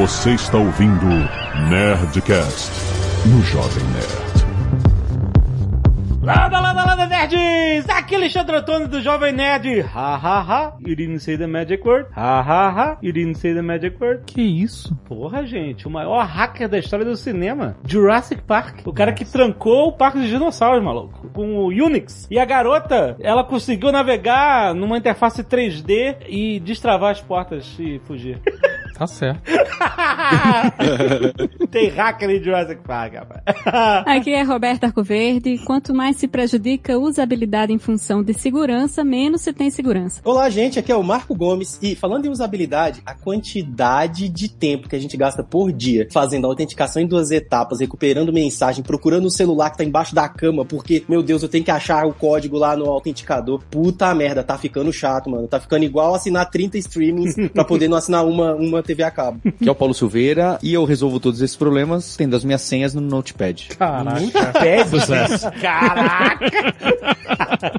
Você está ouvindo Nerdcast no Jovem Nerd. Landa, landa, landa, nerds! Aqui é Alexandre Antônio do Jovem Nerd. Ha, ha, ha. You didn't say the magic word. Ha, ha, ha. You didn't say the magic word. Que isso? Porra, gente. O maior hacker da história do cinema. Jurassic Park. O cara que trancou o parque de dinossauros, maluco. Com o Unix. E a garota, ela conseguiu navegar numa interface 3D e destravar as portas e fugir. Tá certo. Tem hacker em Jurassic Park, rapaz. Aqui é Roberta Arcoverde. Quanto mais se prejudica a usabilidade em função de segurança, menos se tem segurança. Olá, gente, aqui é o Marco Gomes. E falando em usabilidade, a quantidade de tempo que a gente gasta por dia fazendo a autenticação em duas etapas, recuperando mensagem, procurando o celular que tá embaixo da cama, porque, meu Deus, eu tenho que achar o código lá no autenticador. Puta merda, tá ficando chato, mano. Tá ficando igual assinar 30 streamings pra poder não assinar uma, uma TV a cabo. Que é o Paulo Silveira e eu resolvo todos esses problemas tendo as minhas senhas no Notepad. Caraca. Sucesso. Caraca.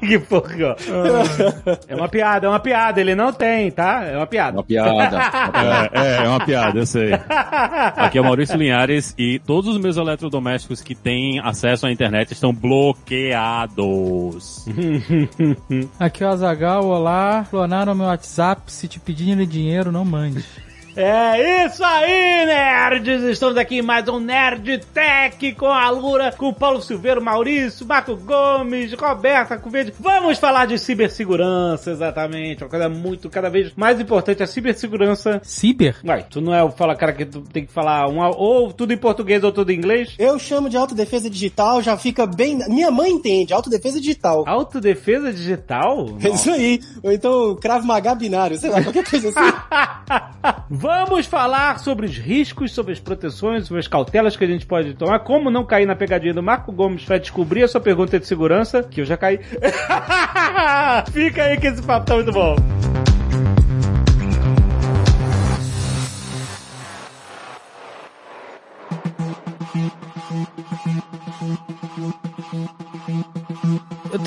que porra. É uma piada, é uma piada. Ele não tem, tá? É uma piada. Uma piada. É, é, é uma piada, eu sei. Aqui é o Maurício Linhares e todos os meus eletrodomésticos que têm acesso à internet estão bloqueados. Aqui é o Azagal, olá. Clonaram meu WhatsApp, se te pedirem dinheiro, não mande. É isso aí, nerds! Estamos aqui em mais um Nerd Tech com a Lura, com o Paulo Silveira, Maurício, Marco Gomes, Roberta Covede. Vamos falar de cibersegurança, exatamente. Uma coisa muito, cada vez mais importante, a cibersegurança. Ciber? Uai, tu não é o fala cara que tu tem que falar uma, ou tudo em português ou tudo em inglês? Eu chamo de autodefesa digital, já fica bem. Minha mãe entende, autodefesa digital. Autodefesa digital? É isso aí. Ou então Krav Maga binário, sei lá, qualquer coisa assim. Vamos falar sobre os riscos, sobre as proteções, sobre as cautelas que a gente pode tomar, como não cair na pegadinha do Marco Gomes vai descobrir a sua pergunta de segurança, que eu já caí. Fica aí que esse papo tá muito bom.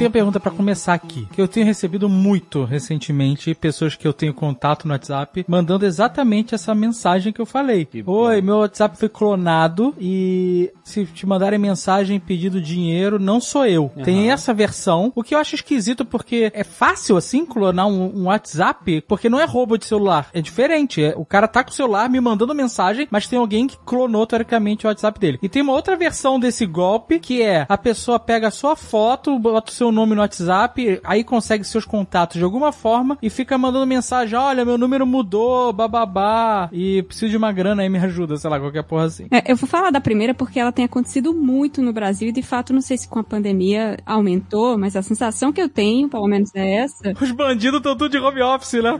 Tenho uma pergunta pra começar aqui, que eu tenho recebido muito recentemente pessoas que eu tenho contato no WhatsApp mandando exatamente essa mensagem que eu falei. Que. Oi, meu WhatsApp foi clonado e se te mandarem mensagem pedindo dinheiro, não sou eu. Tem essa versão, o que eu acho esquisito porque é fácil assim clonar um, um WhatsApp, porque não é roubo de celular, é diferente. É, o cara tá com o celular me mandando mensagem, mas tem alguém que clonou teoricamente o WhatsApp dele. E tem uma outra versão desse golpe que é a pessoa pega a sua foto, bota o seu nome no WhatsApp, aí consegue seus contatos de alguma forma e fica mandando mensagem: olha, meu número mudou, bababá, e preciso de uma grana aí, me ajuda, sei lá, qualquer porra assim. É, eu vou falar da primeira porque ela tem acontecido muito no Brasil e de fato não sei se com a pandemia aumentou, mas a sensação que eu tenho, pelo menos é essa. Os bandidos estão tudo de home office, né?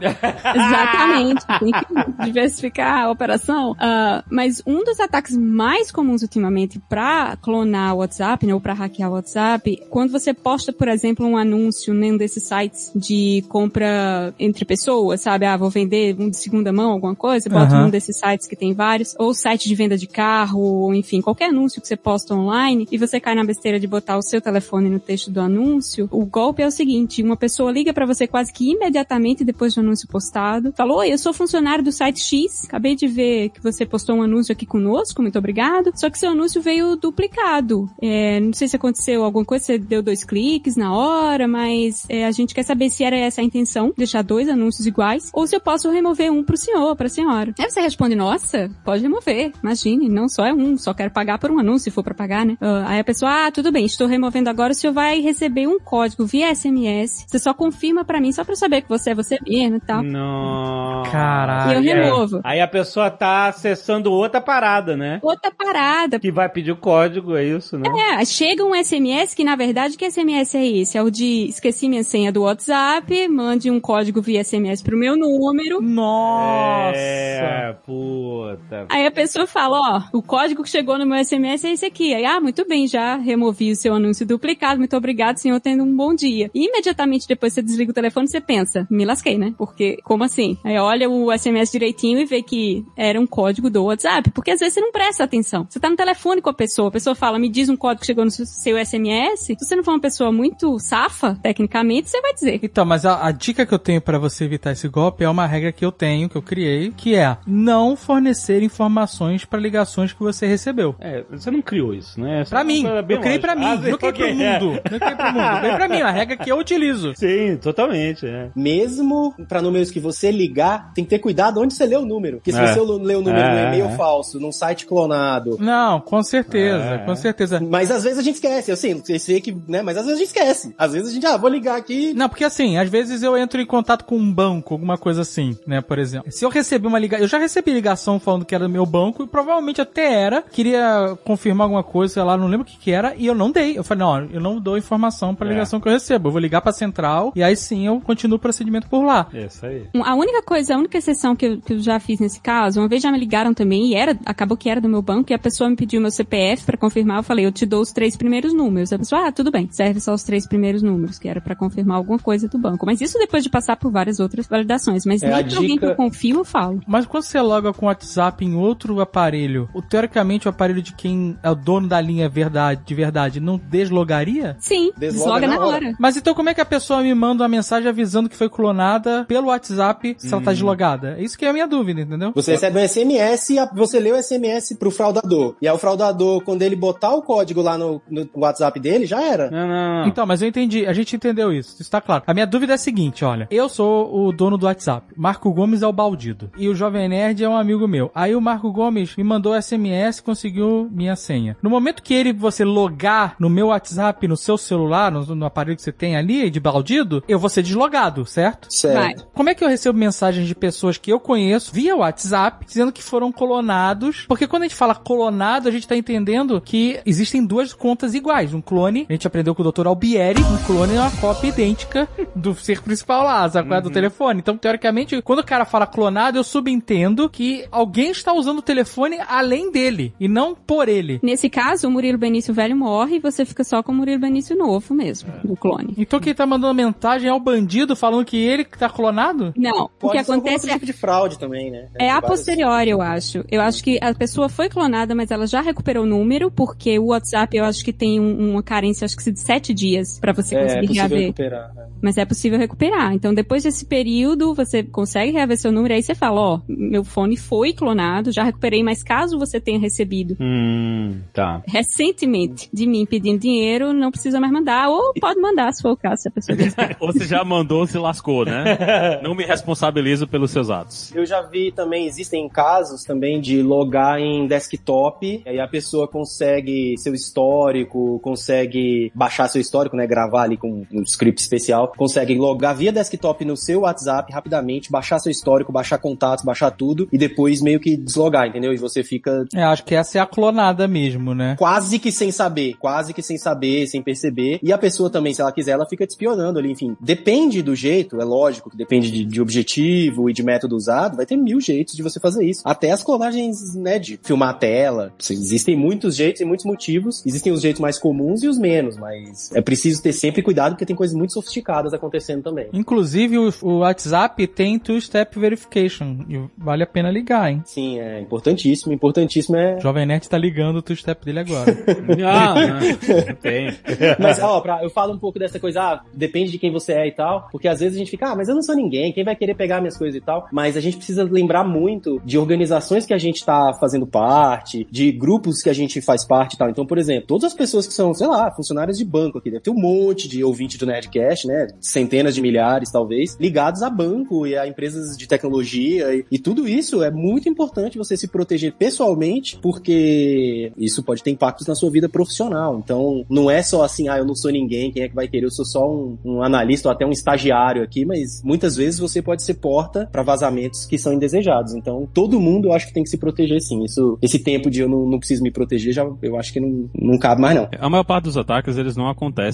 Exatamente, tem que diversificar a operação. Ah, mas um dos ataques mais comuns ultimamente pra clonar o WhatsApp, né, ou pra hackear o WhatsApp, quando você posta, por exemplo, um anúncio num desses sites de compra entre pessoas, sabe? Ah, vou vender um de segunda mão, alguma coisa, bota Aham. num desses sites que tem vários, ou site de venda de carro, ou enfim, qualquer anúncio que você posta online e você cai na besteira de botar o seu telefone no texto do anúncio, o golpe é o seguinte, uma pessoa liga pra você quase que imediatamente depois do anúncio postado, falou, oi, eu sou funcionário do site X, acabei de ver que você postou um anúncio aqui conosco, muito obrigado, só que seu anúncio veio duplicado. É, não sei se aconteceu alguma coisa, você deu dois cliques na hora, mas é, a gente quer saber se era essa a intenção, deixar dois anúncios iguais, ou se eu posso remover um pro senhor, pra senhora. Aí você responde, nossa, pode remover, imagine, não só é um, só quero pagar por um anúncio, se for pra pagar, né? Ah, aí a pessoa, ah, tudo bem, estou removendo agora, o senhor vai receber um código via SMS, você só confirma pra mim, só pra eu saber que você é você mesmo e tal. Não. Caralho. E eu removo. Aí a pessoa tá acessando outra parada, né? Outra parada, Que vai pedir o código, é isso, né? É, chega um SMS que, na verdade, que SMS é esse? É o de esqueci minha senha do WhatsApp, mande um código via SMS pro meu número. Nossa! É, puta. Aí a pessoa fala, ó, o código que chegou no meu SMS é esse aqui. Aí, ah, muito bem, já removi o seu anúncio duplicado, muito obrigado, senhor, tendo um bom dia. E imediatamente depois você desliga o telefone, você pensa, me lasquei, né? Porque, como assim? Aí olha o SMS direitinho e vê que era um código do WhatsApp, porque às vezes você não presta atenção. Você tá no telefone com a pessoa, a pessoa fala, me diz um código que chegou no seu SMS. Se você não for uma pessoa muito muito safa, tecnicamente, você vai dizer. Então, mas a, a dica que eu tenho pra você evitar esse golpe é uma regra que eu tenho, que eu criei, que é não fornecer informações pra ligações que você recebeu. É, você não criou isso, né? Essa Pra é mim, eu criei pra mim, Ah, não criei pro é. mundo. Não criei pro mundo, eu criei pra mim, a regra que eu utilizo. Sim, totalmente, é. Mesmo pra números que você ligar, tem que ter cuidado onde você lê o número. Porque se É. você lê o número É, no e-mail é. falso, num site clonado. Não, com certeza, É. com certeza. Mas às vezes a gente esquece, eu sei, eu sei que, né? Mas às vezes a gente esquece. Às vezes a gente, ah, vou ligar aqui. Não, porque assim, às vezes eu entro em contato com um banco, alguma coisa assim, né, por exemplo. Se eu receber uma ligação, eu já recebi ligação falando que era do meu banco e provavelmente até era, queria confirmar alguma coisa, sei lá, não lembro o que que era, e eu não dei. Eu falei, não, eu não dou informação pra É. ligação que eu recebo, eu vou ligar pra central e aí sim eu continuo o procedimento por lá. Isso aí. A única coisa, a única exceção que eu, que eu já fiz nesse caso, uma vez já me ligaram também e era, acabou que era do meu banco e a pessoa me pediu meu CPF pra confirmar, eu falei, eu te dou os três primeiros números. A pessoa, ah, tudo bem, serve só os três primeiros números, que era pra confirmar alguma coisa do banco. Mas isso depois de passar por várias outras validações. Mas É, nem pra alguém que dica- eu confio, eu falo. Mas quando você loga com o WhatsApp em outro aparelho, o, teoricamente o aparelho de quem é o dono da linha verdade, de verdade não deslogaria? Sim, Desloga desloga na na hora. hora. Mas então como é que a pessoa me manda uma mensagem avisando que foi clonada pelo WhatsApp se ela tá Hum. deslogada? É isso que é a minha dúvida, entendeu? Você recebe um SMS e você lê o SMS pro fraudador. E aí o fraudador, quando ele botar o código lá no, no WhatsApp dele, já era. Não, não, não. Então, mas eu entendi, a gente entendeu isso, isso tá claro. A minha dúvida é a seguinte, olha, eu sou o dono do WhatsApp, Marco Gomes é o baldido, e o Jovem Nerd é um amigo meu. Aí o Marco Gomes me mandou SMS, conseguiu minha senha. No momento que ele, você logar no meu WhatsApp, no seu celular, no, no aparelho que você tem ali, de baldido, eu vou ser deslogado, certo? Vai. Certo. Como é que eu recebo mensagens de pessoas que eu conheço via WhatsApp dizendo que foram clonados? Porque quando a gente fala clonado, a gente tá entendendo que existem duas contas iguais. Um clone, a gente aprendeu com o Dr. Albieri, um clone é uma cópia idêntica do ser principal lá, sabe? é? Do telefone. Então, teoricamente, quando o cara fala clonado, eu subentendo que alguém está usando o telefone além dele e não por ele. Nesse caso, o Murilo Benício velho morre e você fica só com o Murilo Benício novo mesmo, do clone. Então quem tá mandando mensagem é o bandido falando que ele que tá clonado? Não, o Pode que ser algum acontece outro é tipo de fraude também, né? É a Vários- posteriori, eu acho. Eu acho que a pessoa foi clonada, mas ela já recuperou o número, porque o WhatsApp eu acho que tem um- uma carência, acho que de sete dias pra você É, é conseguir possível reaver. recuperar. né? Mas é possível recuperar. Então, depois desse período, você consegue reaver seu número, aí você fala, ó, meu fone foi clonado, já recuperei, mas caso você tenha recebido Hum, tá. recentemente de mim pedindo dinheiro, não precisa mais mandar, ou pode mandar, se for o caso, se a pessoa quiser. Ou você já mandou, se lascou, né? Não me responsabilizo pelos seus atos. Eu já vi também, existem casos também de logar em desktop, e aí a pessoa consegue seu histórico, consegue baixar seu histórico, né, gravar ali com um script especial, consegue logar via desktop no seu WhatsApp rapidamente, baixar seu histórico, baixar contatos, baixar tudo, e depois meio que deslogar, entendeu? E você fica É, acho que essa é a clonada mesmo, né? quase que sem saber, quase que sem saber, sem perceber. E a pessoa também, se ela quiser, ela fica te espionando ali, enfim. Depende do jeito, é lógico que depende de, de objetivo e de método usado, vai ter mil jeitos de você fazer isso. Até as clonagens, né, de filmar a tela. Existem muitos jeitos e muitos motivos. Existem os jeitos mais comuns e os menos, mas é preciso ter sempre cuidado porque tem coisas muito sofisticadas acontecendo também. Inclusive, o, o WhatsApp tem two-step verification. E vale a pena ligar, hein? Sim, é importantíssimo. Importantíssimo é O Jovem Nerd tá ligando o two-step dele agora. Ah, não, não tem. Mas, ó, pra, eu falo um pouco dessa coisa, ah, depende de quem você é e tal, porque às vezes a gente fica, ah, mas eu não sou ninguém, quem vai querer pegar minhas coisas e tal? Mas a gente precisa lembrar muito de organizações que a gente tá fazendo parte, de grupos que a gente faz parte e tal. Então, por exemplo, todas as pessoas que são, sei lá, funcionárias de banco aqui, deve ter um monte de ouvinte do Nerdcast, né? Centenas de milhares, talvez, ligados a banco e a empresas de tecnologia e, e tudo isso é muito importante você se proteger pessoalmente, porque isso pode ter impactos na sua vida profissional. Então, não é só assim, ah, eu não sou ninguém, quem é que vai querer? Eu sou só um, um analista ou até um estagiário aqui, mas muitas vezes você pode ser porta para vazamentos que são indesejados. Então, todo mundo eu acho que tem que se proteger sim. Isso, esse tempo de eu não, não preciso me proteger, já eu acho que não, não cabe mais não. A maior parte dos ataques, eles não acontecem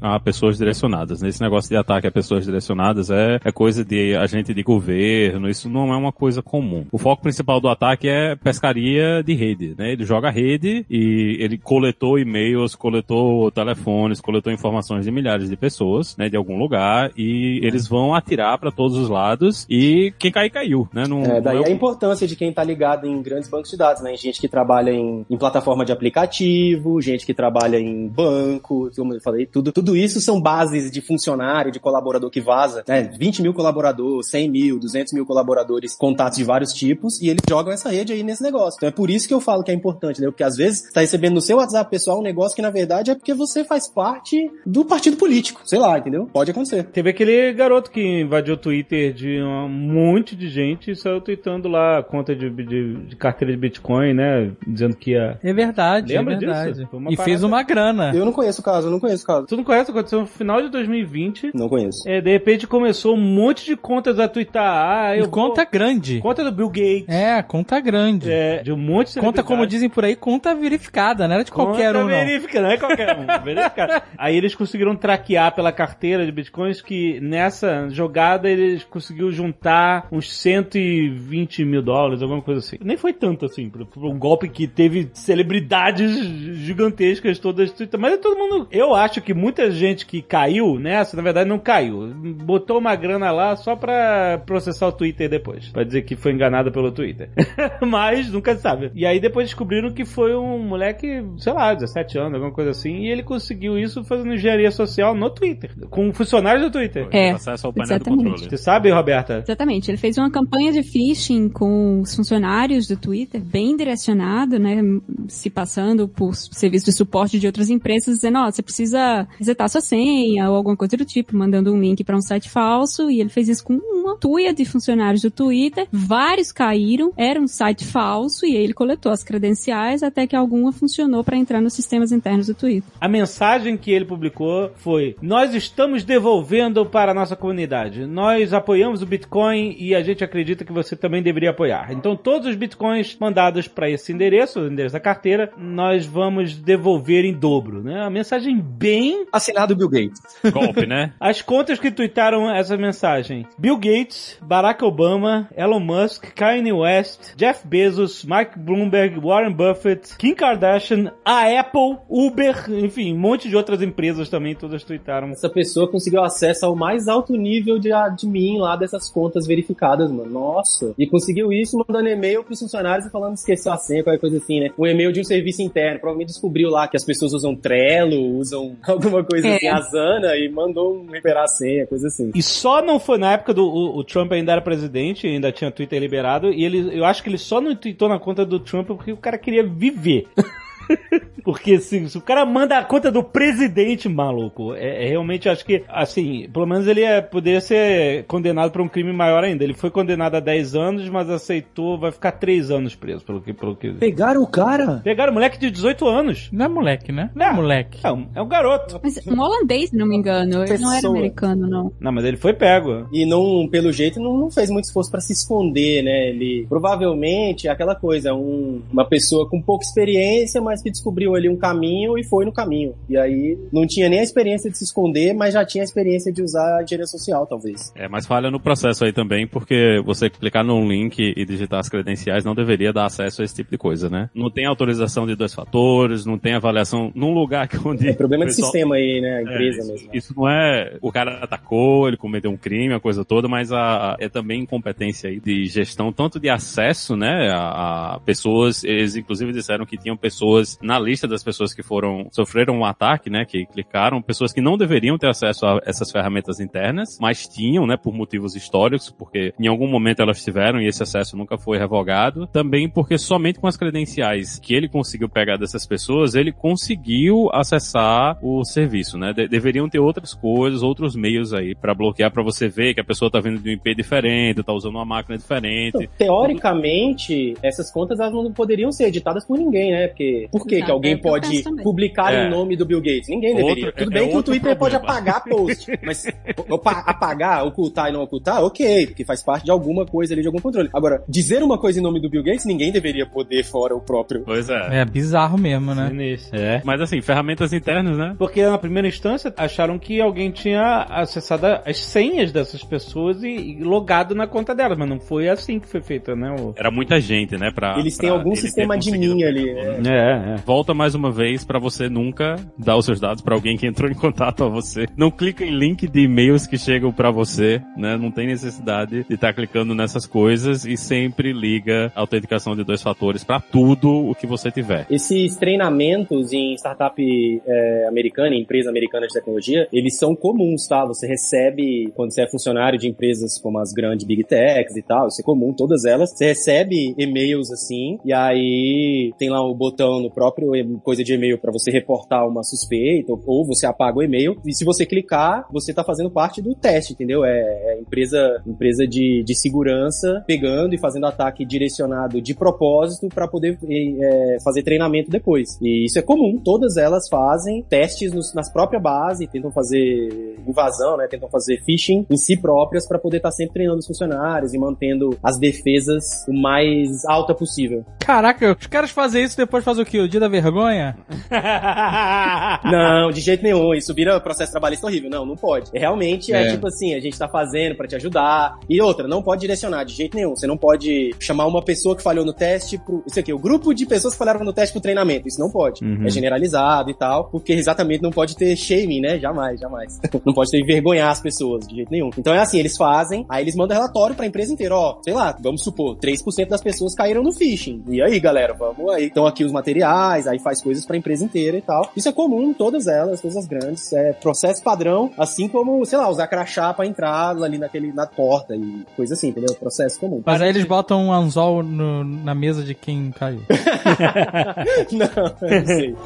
a pessoas direcionadas. Nesse negócio de ataque a pessoas direcionadas é, é coisa de agente de governo, isso não é uma coisa comum. O foco principal do ataque é pescaria de rede, né? Ele joga rede e ele coletou e-mails, coletou telefones, coletou informações de milhares de pessoas, né? De algum lugar e eles vão atirar para todos os lados e quem cair, caiu, né? Não, É, daí não é a importância de quem tá ligado em grandes bancos de dados, né? Gente que trabalha em, em plataforma de aplicativo, gente que trabalha em banco, como eu falei, falei, tudo, tudo isso são bases de funcionário, de colaborador que vaza, né? 20 mil colaboradores, 100 mil, 200 mil colaboradores, contatos de vários tipos, e eles jogam essa rede aí nesse negócio. Então é por isso que eu falo que é importante, né? Porque às vezes você tá recebendo no seu WhatsApp pessoal um negócio que na verdade é porque você faz parte do partido político, sei lá, entendeu? Pode acontecer. Teve aquele garoto que invadiu o Twitter de um monte de gente e saiu tweetando lá a conta de, de, de carteira de Bitcoin, né? Dizendo que ia. É verdade, Lembra é verdade. disso? Foi uma E parada- fez uma grana. Eu não conheço o caso, eu não conheço caso. Tu não conhece? Aconteceu no final de 2020. Não conheço. É, de repente começou um monte de contas a twittar. Ah, eu E conta vou- grande. Conta do Bill Gates. É, conta grande. É, de um monte de Conta, como dizem por aí, conta verificada, não era de qualquer Conta um, não. verifica, não é qualquer um. verificado. Aí eles conseguiram traquear pela carteira de bitcoins que nessa jogada eles conseguiram juntar uns 120 mil dólares, alguma coisa assim. Nem foi tanto assim, por um golpe que teve celebridades gigantescas todas. Twitter. Mas é todo mundo. Eu acho que muita gente que caiu nessa, na verdade, não caiu. Botou uma grana lá só pra processar o Twitter depois. Pra dizer que foi enganada pelo Twitter. Mas nunca se sabe. E aí depois descobriram que foi um moleque, sei lá, 17 anos, alguma coisa assim. E ele conseguiu isso fazendo engenharia social no Twitter. Com funcionários do Twitter. É, acesso ao painel exatamente. do controle. Você sabe, Roberta? Exatamente, ele fez uma campanha de phishing com os funcionários do Twitter, bem direcionado, né, se passando por serviço de suporte de outras empresas, dizendo, ó, você precisa resetar sua senha ou alguma coisa do tipo, mandando um link para um site falso, e ele fez isso com uma tuia de funcionários do Twitter, vários caíram, era um site falso, e ele coletou as credenciais até que alguma funcionou para entrar nos sistemas internos do Twitter. A mensagem que ele publicou foi: Nós estamos devolvendo para a nossa comunidade. Nós apoiamos o Bitcoin e a gente acredita que você também deveria apoiar. Então, todos os Bitcoins mandados para esse endereço, o endereço da carteira, nós vamos devolver em dobro. Né? A mensagem bem. Assinado Bill Gates. Golpe, né? As contas que tweetaram essa mensagem: Bill Gates, Barack Obama, Elon Musk, Kanye West, Jeff Bezos, Mike Bloomberg, Warren Buffett, Kim Kardashian, a Apple, Uber, enfim, um monte de outras empresas também, todas tweetaram. Essa pessoa conseguiu acesso ao mais alto nível de admin lá dessas contas verificadas, mano. Nossa. E conseguiu isso mandando e-mail pros funcionários e falando que esqueceu a senha, qualquer coisa assim, né? Um e-mail de um serviço interno. Provavelmente descobriu lá que as pessoas usam Trello, usam alguma coisa É. assim, Asana, e mandou um recuperar a senha, coisa assim. E só não foi na época do o, o Trump ainda era presidente, ainda tinha Twitter liberado, e ele, eu acho que ele só não tweetou na conta do Trump porque o cara queria viver. Porque se, se o cara manda a conta do presidente, maluco, é, é realmente acho que, assim, pelo menos ele é, poderia ser condenado por um crime maior ainda. Ele foi condenado a 10 anos, mas aceitou, vai ficar 3 anos preso, pelo que. Pelo que... Pegaram o cara? Pegaram um moleque de 18 anos. Não é moleque, né? Não é moleque. É um, é um garoto. Mas um holandês, se não me engano, ele não era americano, não. Não, mas ele foi pego. E não, pelo jeito, não, não fez muito esforço pra se esconder, né? Ele provavelmente é aquela coisa, um- uma pessoa com pouca experiência, mas que descobriu ali um caminho e foi no caminho. E aí não tinha nem a experiência de se esconder, mas já tinha a experiência de usar a engenharia social, talvez. É, mas falha no processo aí também, porque você clicar num link e digitar as credenciais não deveria dar acesso a esse tipo de coisa, né? Não tem autorização de dois fatores, não tem avaliação num lugar que onde... É problema de pessoal- sistema aí, né? A É, empresa isso, mesmo. isso não é o cara atacou, ele cometeu um crime, a coisa toda, mas a, é também incompetência aí de gestão, tanto de acesso, né, a, a pessoas, eles inclusive disseram que tinham pessoas na lista das pessoas que foram, sofreram um ataque, né, que clicaram, pessoas que não deveriam ter acesso a essas ferramentas internas, mas tinham, né, por motivos históricos, porque em algum momento elas tiveram e esse acesso nunca foi revogado, também porque somente com as credenciais que ele conseguiu pegar dessas pessoas, ele conseguiu acessar o serviço, né? De- deveriam ter outras coisas, outros meios aí pra bloquear, pra você ver que a pessoa tá vindo de um IP diferente, tá usando uma máquina diferente. Teoricamente, essas contas elas não poderiam ser editadas por ninguém, né? Porque por que, alguém é que eu pode publicar É. o nome do Bill Gates? Ninguém Outro- deveria. Tudo é- bem é que o Twitter pode problema. apagar post, mas opa, apagar, ocultar e não ocultar, ok, porque faz parte de alguma coisa ali, de algum controle. Agora, dizer uma coisa em nome do Bill Gates, ninguém deveria poder fora o próprio. Pois é. É bizarro mesmo, né? Sinistro. É. Mas assim, ferramentas internas, né? Porque na primeira instância acharam que alguém tinha acessado as senhas dessas pessoas e, e logado na conta delas, mas não foi assim que foi feita, né? o- Era muita gente, né? Pra, Eles têm pra algum ele sistema admin fazer ali, tudo. né? É. Volta mais uma vez pra você nunca dar os seus dados pra alguém que entrou em contato com você. Não clica em link de e-mails que chegam pra você, né? Não tem necessidade de estar clicando nessas coisas e sempre liga a autenticação de dois fatores pra tudo o que você tiver. Esses treinamentos em startup é, americana, em empresa americana de tecnologia, eles são comuns, tá? Você recebe, quando você é funcionário de empresas como as grandes Big Techs e tal, isso é comum, todas elas, você recebe e-mails assim, e aí tem lá o botão no próprio coisa de e-mail pra você reportar uma suspeita, ou, você apaga o e-mail, e se você clicar, você tá fazendo parte do teste, entendeu? É, é empresa, empresa de, de segurança pegando e fazendo ataque direcionado de propósito pra poder é, fazer treinamento depois. E isso é comum, todas elas fazem testes nos, nas próprias bases, tentam fazer invasão, né? Tentam fazer phishing em si próprias pra poder estar sempre treinando os funcionários e mantendo as defesas o mais alta possível. Caraca, os caras fazem isso depois fazem o quê? O dia da vergonha? Não, de jeito nenhum. Isso vira processo trabalhista horrível. Não, não pode. Realmente é, É. tipo assim, a gente tá fazendo pra te ajudar. E outra, não pode direcionar de jeito nenhum. Você não pode chamar uma pessoa que falhou no teste pro. Isso aqui, o grupo de pessoas que falharam no teste pro treinamento. Isso não pode. Uhum. É generalizado e tal. Porque exatamente não pode ter shaming, né? Jamais, jamais. não pode ter envergonhar as pessoas de jeito nenhum. Então é assim, eles fazem, aí eles mandam relatório pra empresa inteira. Ó, sei lá, vamos supor, 3% das pessoas caíram no phishing. E aí, galera, vamos aí. Então aqui os materiais, aí faz coisas pra empresa inteira e tal. Isso é comum em todas elas, todas as grandes. É processo padrão, assim como, sei lá, usar crachá pra entrar ali naquele, na porta e coisa assim, entendeu? Processo comum. Mas aí eles botam um anzol no- na mesa de quem caiu. não, não sei.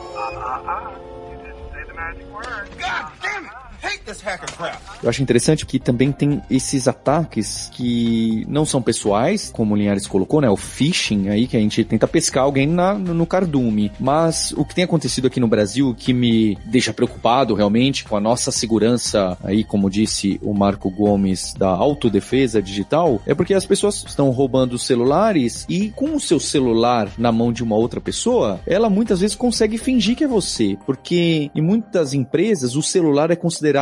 Eu acho interessante que também tem esses ataques que não são pessoais, como o Linhares colocou, né? O phishing aí, que a gente tenta pescar alguém na- no, cardume. Mas o que tem acontecido aqui no Brasil, que me deixa preocupado realmente com a nossa segurança aí, como disse o Marco Gomes, da autodefesa digital, é porque as pessoas estão roubando os celulares e com o seu celular na mão de uma outra pessoa, ela muitas vezes consegue fingir que é você. Porque em muitas empresas o celular é considerado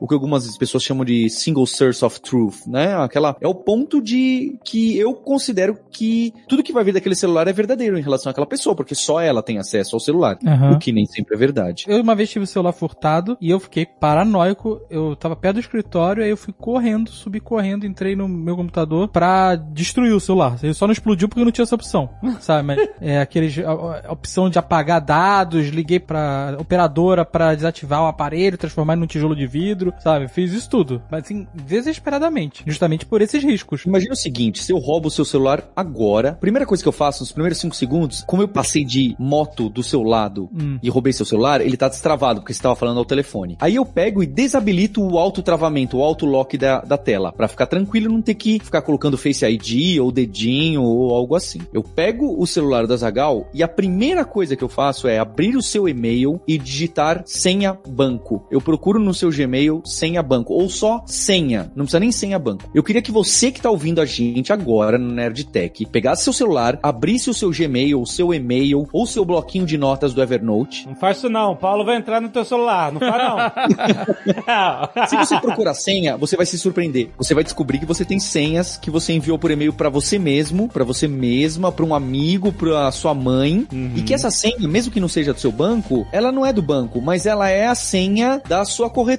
o que algumas pessoas chamam de single source of truth, né? Aquela é o ponto de que eu considero que tudo que vai vir daquele celular é verdadeiro em relação àquela pessoa, porque só ela tem acesso ao celular, Aham. o que nem sempre é verdade. Eu uma vez tive o celular furtado e eu fiquei paranoico. Eu tava perto do escritório, aí eu fui correndo, subi correndo, entrei no meu computador pra destruir o celular. Ele só não explodiu porque não tinha essa opção, sabe? Mas é aqueles a, a opção de apagar dados, liguei pra operadora pra desativar o aparelho, transformar num tijolo de vidro, sabe? Fiz isso tudo, mas assim, desesperadamente, justamente por esses riscos. Imagina o seguinte, se eu roubo o seu celular agora, primeira coisa que eu faço nos primeiros 5 segundos, como eu passei de moto do seu lado Hum. e roubei seu celular, ele tá destravado, porque você tava falando ao telefone. Aí eu pego e desabilito o auto-travamento, o auto-lock da, da tela, pra ficar tranquilo e não ter que ficar colocando Face ID ou dedinho ou algo assim. Eu pego o celular da Zagal e a primeira coisa que eu faço é abrir o seu e-mail e digitar senha banco. Eu procuro no seu Gmail senha banco, ou só senha, não precisa nem senha banco. Eu queria que você que tá ouvindo a gente agora no Nerdtech, pegasse seu celular, abrisse o seu Gmail, o seu e-mail ou seu bloquinho de notas do Evernote Não faz isso não, Paulo vai entrar no teu celular, não faz não. Se você procurar senha, você vai se surpreender. Você vai descobrir que você tem senhas que você enviou por e-mail pra você mesmo, pra você mesma, pra um amigo, pra sua mãe, e que essa senha, mesmo que não seja do seu banco, ela não é do banco, mas ela é a senha da sua corretora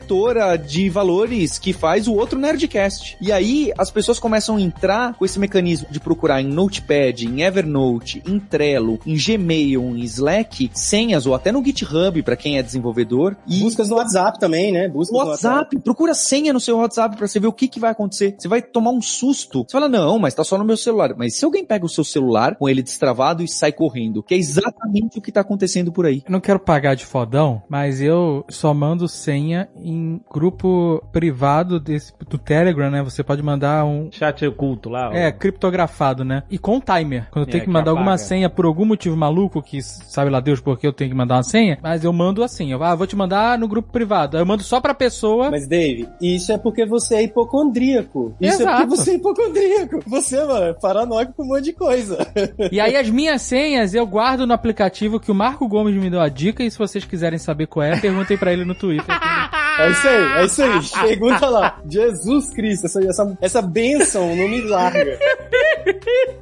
de valores que faz o outro Nerdcast. E aí as pessoas começam a entrar com esse mecanismo de procurar em Notepad, em Evernote, em Trello, em Gmail, em Slack, senhas ou até no GitHub pra quem é desenvolvedor e Buscas no WhatsApp também, né? Buscas no no WhatsApp, procura senha no seu WhatsApp pra você ver o que, que vai acontecer. Você vai tomar um susto. Você fala, não, mas tá só no meu celular. Mas se alguém pega o seu celular com ele destravado e sai correndo, que é exatamente o que tá acontecendo por aí. Eu não quero pagar de fodão, mas eu só mando senha em grupo privado desse, do Telegram, né? Você pode mandar um. Chat oculto lá. ó. É, criptografado, né? E com timer. Quando eu É, tenho que que mandar alguma apaga. senha por algum motivo maluco, que sabe lá Deus porque eu tenho que mandar uma senha, mas eu mando assim. Eu ah, vou te mandar no grupo privado. Aí eu mando só pra pessoa. Mas, Dave, isso é porque você é hipocondríaco. Isso é Exato. porque você é hipocondríaco. Você, mano, é paranoico com um monte de coisa. E aí as minhas senhas eu guardo no aplicativo que o Marco Gomes me deu a dica. E se vocês quiserem saber qual é, perguntem pra ele no Twitter. É isso aí, é isso aí. Pergunta lá. Jesus Cristo, essa, essa, essa bênção não me larga.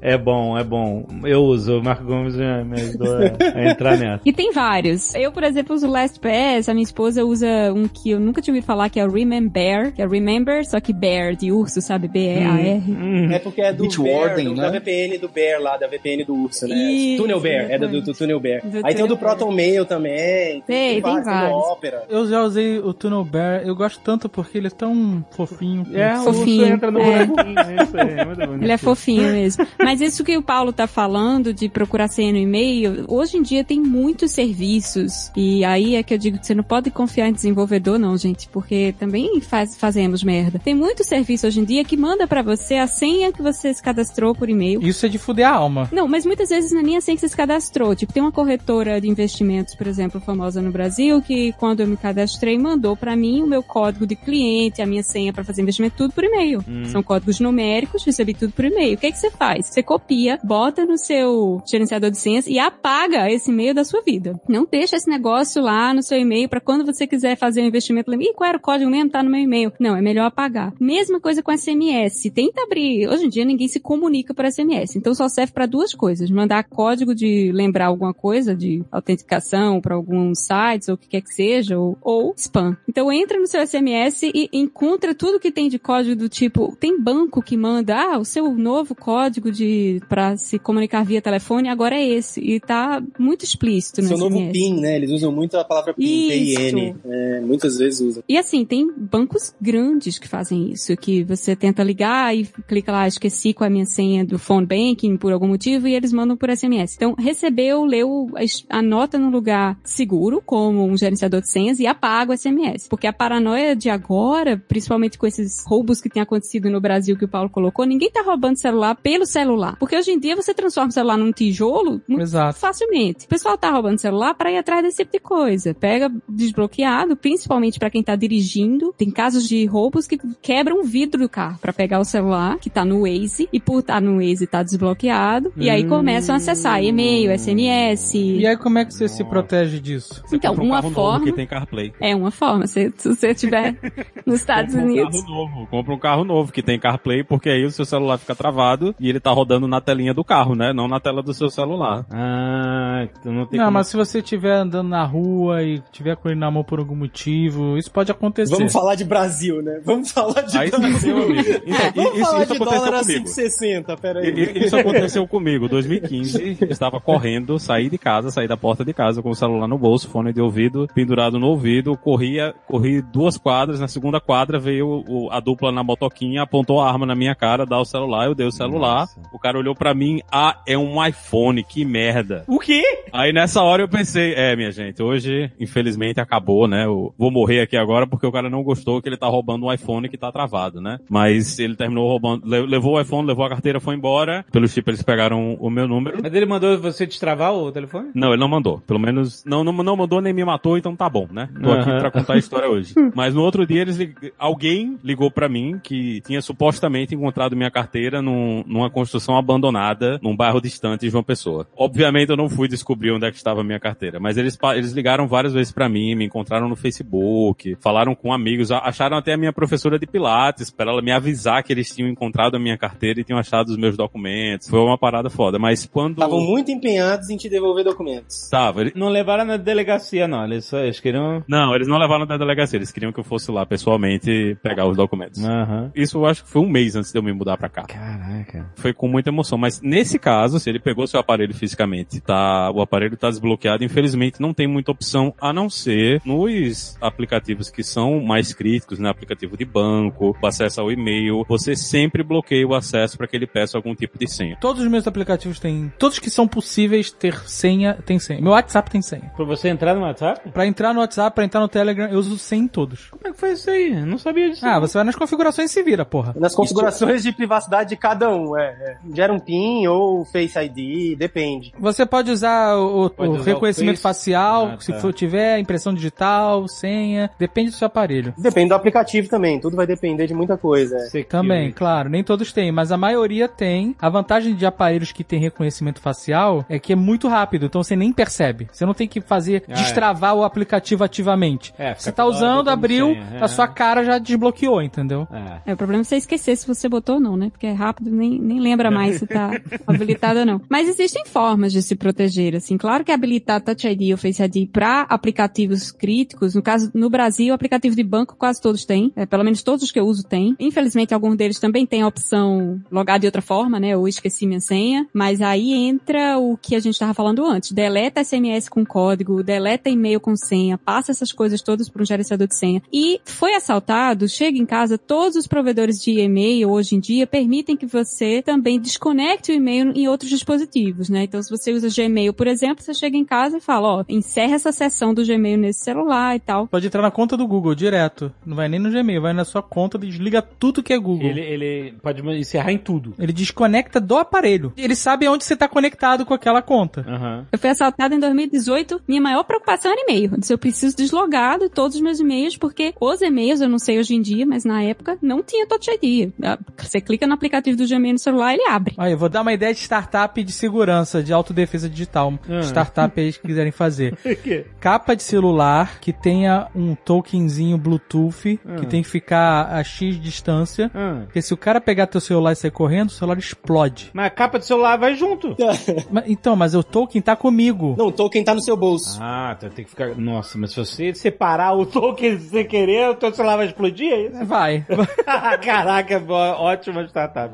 É bom, é bom. Eu uso. O Marco Gomes me me ajudou a, a entrar nessa. E tem vários. Eu, por exemplo, uso LastPass, a minha esposa usa um que eu nunca tinha ouvido falar, que é o Remember, que é Remember, só que Bear, de urso, sabe? B-E-A-R. Hum. É porque é do Beach Bear, Warden, do- né? da VPN do Bear lá, da VPN do urso, né? Isso, Tunnel Bear, é do, do, do Tunnel Bear. Do Aí tem o do. Proton Mail também. Tem, tem vários, do vários. Opera. Eu já usei o Tunnel Bear, eu gosto tanto porque ele é tão fofinho. É, o urso Fofinho, entra no é. buraquinho. É isso aí, é muito bonito. Ele é fofinho mesmo. Mas isso que o Paulo tá falando de procurar senha no e-mail, hoje em dia tem muitos serviços. E aí é que eu digo que você não pode confiar em desenvolvedor, não, gente, porque também faz, fazemos merda. Tem muito serviço hoje em dia que manda pra você a senha que você se cadastrou por e-mail. Isso é de fuder a alma. Não, mas muitas vezes não é nem assim que você se cadastrou. Tipo, tem uma corretora de investimentos, por exemplo, famosa no Brasil, que quando eu me cadastrei, mandou pra mim o meu código de cliente, a minha senha pra fazer investimento, tudo por e-mail. São códigos numéricos, recebi tudo por e-mail. O que é que você faz? Você copia, bota no seu gerenciador de senhas e apaga esse e-mail da sua vida. Não deixa esse negócio lá no seu e-mail pra quando você quiser fazer um investimento, lembra, Ih, qual era o código mesmo? Tá no meu e-mail. Não, é melhor apagar. Mesma coisa com SMS. Tenta abrir. Hoje em dia ninguém se comunica por SMS. Então só serve pra duas coisas. Mandar código de lembrar alguma coisa, de autenticação pra alguns sites ou o que quer que seja, ou, ou spam. Então entra no seu SMS e encontra tudo que tem de código do tipo, tem banco que manda, ah, o seu novo código de para se comunicar via telefone agora é esse. E tá muito explícito no Seu novo SMS. PIN, né? Eles usam muito a palavra PIN. P-I-N. É, muitas vezes usam. E assim, tem bancos grandes que fazem isso, que você tenta ligar e clica lá, esqueci é a minha senha do phone banking por algum motivo e eles mandam por SMS. Então, recebeu, leu, es- anota num lugar seguro, como um gerenciador de senhas e apaga o SMS. Porque a paranoia de agora, principalmente com esses roubos que tem acontecido no Brasil que o Paulo colocou, ninguém tá roubando celular pelo celular. Porque hoje em dia você transforma o celular num tijolo muito Exato. facilmente. O pessoal tá roubando celular para ir atrás desse tipo de coisa. Pega desbloqueado, principalmente para quem tá dirigindo. Tem casos de roubos que quebram o vidro do carro para pegar o celular que tá no Waze e por estar no Waze tá desbloqueado e aí começam a acessar e-mail, SMS. E aí como é que você se protege disso? Então, Compra um uma carro forma novo que tem CarPlay. é uma forma. Se, se você estiver nos Estados Compra um Unidos. carro novo. Compra um carro novo que tem CarPlay, porque aí o seu celular fica travado e ele tá rodando na telinha do carro, né? Não na tela do seu celular. Ah, tu não tem Não, como- mas se você estiver andando na rua e tiver com ele na mão por algum motivo, isso pode acontecer. Vamos falar de Brasil, né? Vamos falar de Aí sim, Brasil. amigo. Então, Vamos isso, falar isso de aconteceu dólar a comigo. 5,60, peraí. Isso aconteceu comigo, 2015, estava correndo, saí de casa, saí da porta de casa com o celular no bolso, fone de ouvido, pendurado no ouvido, corria, corri duas quadras, na segunda quadra veio o- a dupla na motoquinha, apontou a arma na minha cara, dá o celular, eu dei o celular, Nossa. o cara olhou pra mim, ah, é um iPhone, que merda. O quê? Aí nessa hora eu pensei, é, minha gente, hoje, infelizmente, acabou, né? Eu vou morrer aqui agora porque o cara não gostou que ele tá roubando um iPhone que tá travado, né? Mas ele terminou roubando, le- levou o iPhone, levou a carteira, foi embora. Pelo chip eles pegaram o meu número. Mas ele mandou você destravar o telefone? Não, ele não mandou. Pelo menos, não, não, não mandou nem me matou, então tá bom, né? Tô aqui Aham. pra contar a história hoje. Mas no outro dia eles, lig- alguém ligou pra mim que tinha supostamente encontrado minha carteira num- numa construção abandonada num bairro distante de João Pessoa. Obviamente eu não fui descobrir onde é que estava a minha carteira, mas eles, eles ligaram várias vezes pra mim, me encontraram no Facebook, falaram com amigos, acharam até a minha professora de Pilates pra ela me avisar que eles tinham encontrado a minha carteira e tinham achado os meus documentos. Foi uma parada foda, mas quando... Estavam muito empenhados em te devolver documentos. Tava, ele- Não levaram na delegacia, não. Eles, só, eles queriam... Não, eles não levaram da delegacia, eles queriam que eu fosse lá pessoalmente pegar os documentos. Aham. Isso eu acho que foi um mês antes de eu me mudar pra cá. Caraca. Foi com muita emoção, mas nesse caso, se ele pegou seu aparelho fisicamente, tá, o aparelho tá desbloqueado, infelizmente não tem muita opção a não ser nos aplicativos que são mais críticos, né, aplicativo de banco, o acesso ao e-mail, você sempre bloqueia o acesso para que ele peça algum tipo de senha. Todos os meus aplicativos têm. Todos que são possíveis ter senha, tem senha. Meu WhatsApp tem senha. Pra você entrar no WhatsApp? Pra entrar no WhatsApp, pra entrar no Telegram, eu uso senha em todos. Como é que foi isso aí? Eu não sabia disso. Ah, você vai nas configurações e se vira, porra. Nas configurações de privacidade de cada um, é, é. Gera um PIN ou Face ID, depende. Você pode usar o, o Pode usar o reconhecimento Face. facial, Ah, se tá. for tiver impressão digital, senha, depende do seu aparelho. Depende do aplicativo também, tudo vai depender de muita coisa. é. Security. Também, claro, nem todos têm, mas a maioria tem. A vantagem de aparelhos que tem reconhecimento facial é que é muito rápido, então você nem percebe. Você não tem que fazer Ah, destravar o aplicativo ativamente. É, você tá usando, abriu, senha, é. a sua cara já desbloqueou, entendeu? É. É, o problema é você esquecer se você botou ou não, né? Porque é rápido, nem, nem lembra mais se tá habilitado ou não. Mas existem formas de se proteger, assim. Claro que habilitar Touch ID ou Face ID para aplicativos críticos, no caso, no Brasil, aplicativo de banco quase todos têm, é, pelo menos todos os que eu uso têm. Infelizmente, alguns deles também têm a opção logar de outra forma, né? Ou esqueci minha senha. Mas aí entra o que a gente estava falando antes. Deleta SMS com código, deleta e-mail com senha, passa essas coisas todas para um gerenciador de senha. E foi assaltado, chega em casa, todos os provedores de e-mail hoje em dia permitem que você também desconecte o e-mail em outros dispositivos, né? Então, se você usa Gmail, por exemplo, você chega em casa e fala, ó, encerra essa sessão do Gmail nesse celular e tal. Pode entrar na conta do Google direto. Não vai nem no Gmail, vai na sua conta, desliga tudo que é Google. Ele, ele pode encerrar em tudo. Ele desconecta do aparelho. Ele sabe onde você tá conectado com aquela conta. Aham. Eu fui assaltada em 2018. Minha maior preocupação era e-mail. Eu disse, eu preciso deslogar de todos os meus e-mails, porque os e-mails, eu não sei hoje em dia, mas na época não tinha Touch ID. Ah, Você clica no aplicativo do Gmail no celular, ele abre. Aí, eu vou dar uma ideia de startup de segurança, de autodefesa digital. Ah. Startup aí que quiserem fazer. O quê? Capa de celular que tenha um tokenzinho Bluetooth, Ah. que tem que ficar a X distância. Ah. Porque se o cara pegar teu celular e sair correndo, o celular explode. Mas a capa do celular vai junto. Mas- então, mas o token tá comigo. Não, o token tá no seu bolso. Ah, então tem que ficar. Nossa, mas se você separar o token sem querer, o teu celular vai explodir, é isso? Vai. Caraca, ótima startup.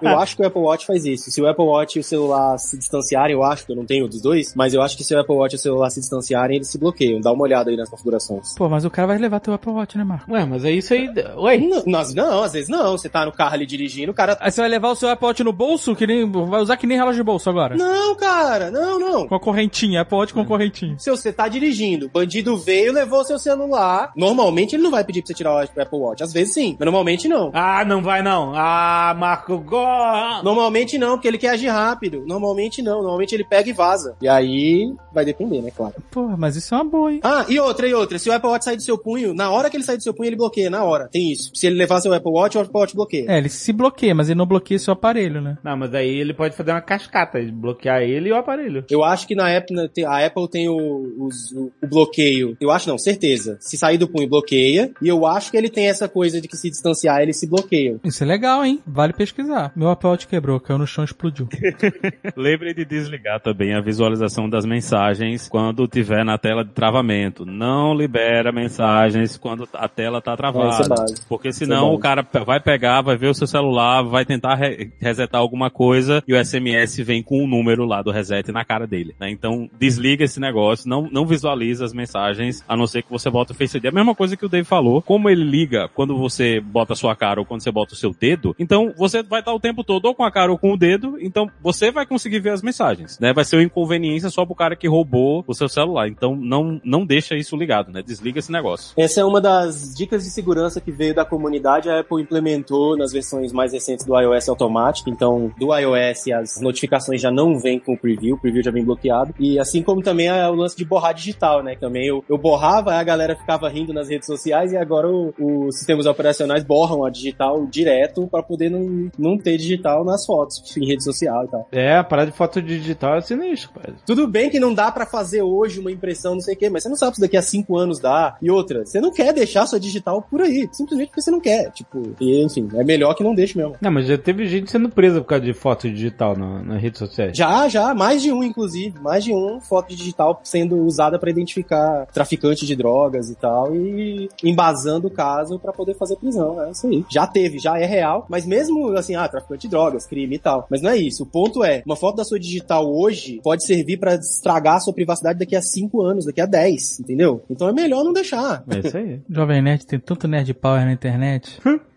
Eu acho que o Apple Watch faz isso. Se o Apple Watch e o celular se distanciarem, eu acho que eu não tenho dos dois, mas eu acho que se o Apple Watch e o celular se distanciarem, eles se bloqueiam. Dá uma olhada aí nas configurações. Pô, mas o cara vai levar teu Apple Watch, né, Marco? Ué, mas é isso aí. Ué, Não, nós- não, às vezes não. Você tá no carro ali dirigindo, o cara. Aí você vai levar o seu Apple Watch no bolso, que nem. Vai usar que nem relógio de bolso agora. Não, cara, não, não. Com a correntinha, Apple Watch com correntinha. Se você tá dirigindo, o bandido veio, levou seu celular. Normalmente ele não vai pedir pra você tirar o Apple Watch. Às vezes sim, mas normalmente não. Ah, não vai não. Ah, Marco Go. Normalmente não, porque ele quer agir rápido. Normalmente não. Normalmente ele pega e vaza. E aí vai depender, né, claro. Pô, mas isso é uma boa, hein? Ah, e outra, e outra. Se o Apple Watch sair do seu punho, na hora que ele sair do seu punho, ele bloqueia, na hora. Tem isso. Se ele levar seu Apple Watch, o Apple Watch bloqueia. É, ele se bloqueia, mas ele não bloqueia seu aparelho, né? Não, mas daí ele pode fazer uma cascata, bloquear ele e o aparelho. Eu acho que na Apple, a Apple tem o, os- o- o bloqueio. Eu acho não, certeza. Se sair do punho, bloqueia. E eu acho que ele tem essa coisa de que se distanciar, eles se bloqueiam. Isso é legal, hein? Vale pesquisar. Meu Apple Watch quebrou, caiu no chão e explodiu. Lembre de desligar também a visualização das mensagens quando tiver na tela de travamento. Não libera mensagens quando a tela tá É, é travada. básico. Porque é senão básico. o cara vai pegar, vai ver o seu celular, vai tentar re- resetar alguma coisa e o SMS vem com o número lá do reset na cara dele. né? Então desliga esse negócio, não, não visualiza as mensagens, a não ser que você bota o Face ID. A mesma coisa que o Dave falou, como ele liga quando você bota a sua cara ou quando você bota o seu dedo, então você vai estar o tempo todo ou com a cara ou com o dedo, então você vai conseguir ver as mensagens, né? Vai ser uma inconveniência só pro cara que roubou o seu celular. Então não, não deixa isso ligado, né? Desliga esse negócio. Essa é uma das dicas de segurança que veio da comunidade. A Apple implementou nas versões mais recentes do iOS automático. Então, do iOS, as notificações já não vêm com o preview, o preview já vem bloqueado. E assim como também é o lance de borrar digital, né? Também eu, eu borrava, a galera ficava rindo nas redes sociais e agora os sistemas operacionais borram a digital direto para poder não, não ter digital nas fotos, em rede social e tal. É, a parada de foto digital é sinistro, pai. Tudo bem que não dá pra fazer hoje uma impressão, não sei o quê, mas você não sabe se daqui a cinco anos dá. E outra, você não quer deixar sua digital por aí, simplesmente porque você não quer. Tipo, e enfim, é melhor que não deixe mesmo. Não, mas já teve gente sendo presa por causa de foto digital na, nas redes sociais. Já, já, mais de um, inclusive, mais de um foto digital sendo usada pra identificar traficantes de drogas e tal, e embasando o caso pra poder fazer prisão. É isso aí. Já teve, já é real, mas mesmo assim, ah, traficante de drogas, crime e tal. Mas não é isso. O ponto é, uma foto da sua digital hoje pode servir pra estragar a sua privacidade daqui a cinco anos, daqui a 10, entendeu? Então é melhor não deixar. É isso aí. Jovem Nerd tem tanto nerd power na internet.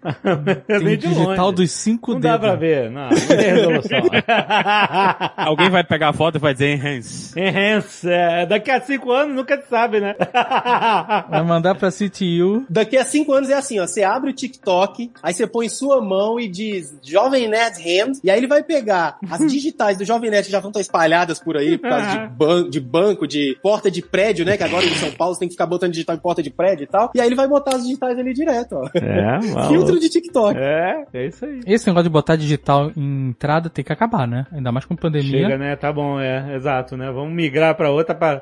Tem Nem de digital longe. dos cinco Não dedos. dá pra ver, não, não tem resolução. Alguém vai pegar a foto e vai dizer enhance. Enhance, é, daqui a cinco anos nunca se sabe, né? Vai mandar pra CTU. Daqui a cinco anos é assim, ó. Você abre o TikTok, aí você põe sua mão e diz Jovem Nerd Hand, e aí ele vai pegar as digitais do Jovem Nerd que já vão estar espalhadas por aí, por causa de, ban de banco, de porta de prédio, né? Que agora em São Paulo você tem que ficar botando digital em porta de prédio e tal. E aí ele vai botar as digitais ali direto, ó. É, Filtro de TikTok. É, é isso aí. Esse negócio de botar digital em entrada tem que acabar, né? Ainda mais com pandemia. Chega, né? Tá bom, é, exato, né? Vamos migrar pra outra para.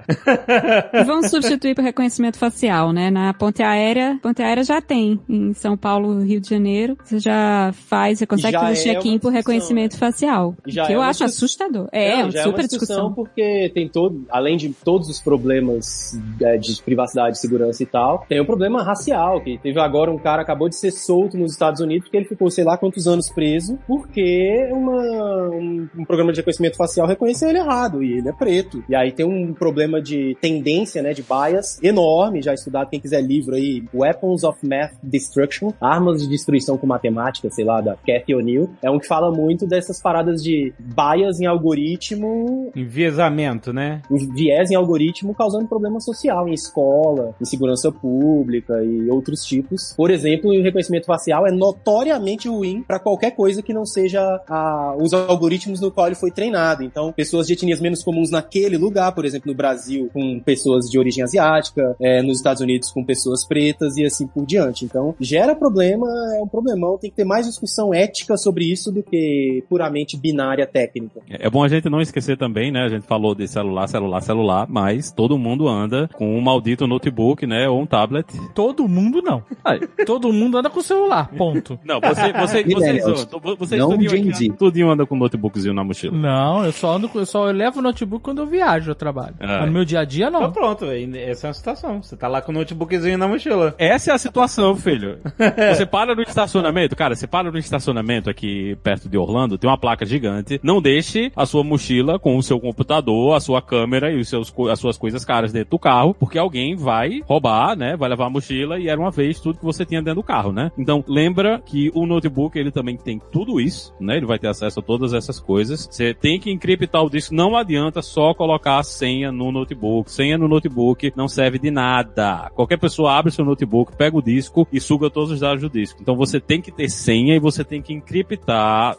Vamos substituir por reconhecimento facial, né? Na ponte aérea, ponte aérea já tem. Em São Paulo, Rio de Janeiro, você já faz, você consegue Já fazer é check-in por reconhecimento facial. Já que é eu acho discuss- assustador. É, uma já super é uma discussão, discussão. porque tem todo, além de todos os problemas é, de privacidade, segurança e tal, tem o problema racial, que teve agora um cara acabou de ser solto nos Estados Unidos porque ele ficou sei lá quantos anos preso porque uma, um, um programa de reconhecimento facial reconheceu ele errado e ele é preto. E aí tem um problema de tendência, né, de bias enorme, já estudado, quem quiser livro aí, Weapons of Math Destruction, Armas de Destruição com Matemática, sei lá, da Cathy O'Neill, é um que fala muito dessas paradas de bias em algoritmo Enviesamento, né? viés em algoritmo causando problema social em escola, em segurança pública e outros tipos. Por exemplo, o reconhecimento facial é notoriamente ruim para qualquer coisa que não seja a- os algoritmos no qual ele foi treinado. Então, pessoas de etnias menos comuns naquele lugar, por exemplo, no Brasil, com pessoas de origem asiática, é, nos Estados Unidos com pessoas pretas e assim por diante. Então, gera problema, é um problemão. Tem que ter mais discussão ética sobre isso do que puramente binária técnica. É bom a gente não esquecer também, né? A gente falou de celular, celular, celular, mas todo mundo anda com um maldito notebook, né? Ou um tablet. Todo mundo não. Ai. Todo mundo anda com celular, ponto. Não, você, você, vocês, vocês, vocês Não tudinho, tudinho anda com notebookzinho na mochila. Não, eu só ando eu só levo o notebook quando eu viajo ao trabalho. Ah, Mas no meu dia a dia Então não. pronto, velho. Essa é uma situação. Você tá lá com o notebookzinho na mochila. Essa é a situação, filho. Você para no estacionamento, cara, você para no estacionamento aqui perto de Orlando, tem uma placa gigante. Não deixe a sua mochila com o seu computador, a sua câmera e os seus, as suas coisas caras dentro do carro, porque alguém vai roubar, né? Vai levar a mochila e era uma vez tudo que você tinha dentro do carro, né? Então, lembra que o notebook, ele também tem tudo isso, né? Ele vai ter acesso a todas essas coisas. Você tem que encriptar o disco. Não adianta só colocar a senha no notebook. Senha no notebook não serve de nada. Qualquer pessoa abre seu notebook, pega o disco e suga todos os dados do disco. Então você tem que ter senha e você tem que encriptar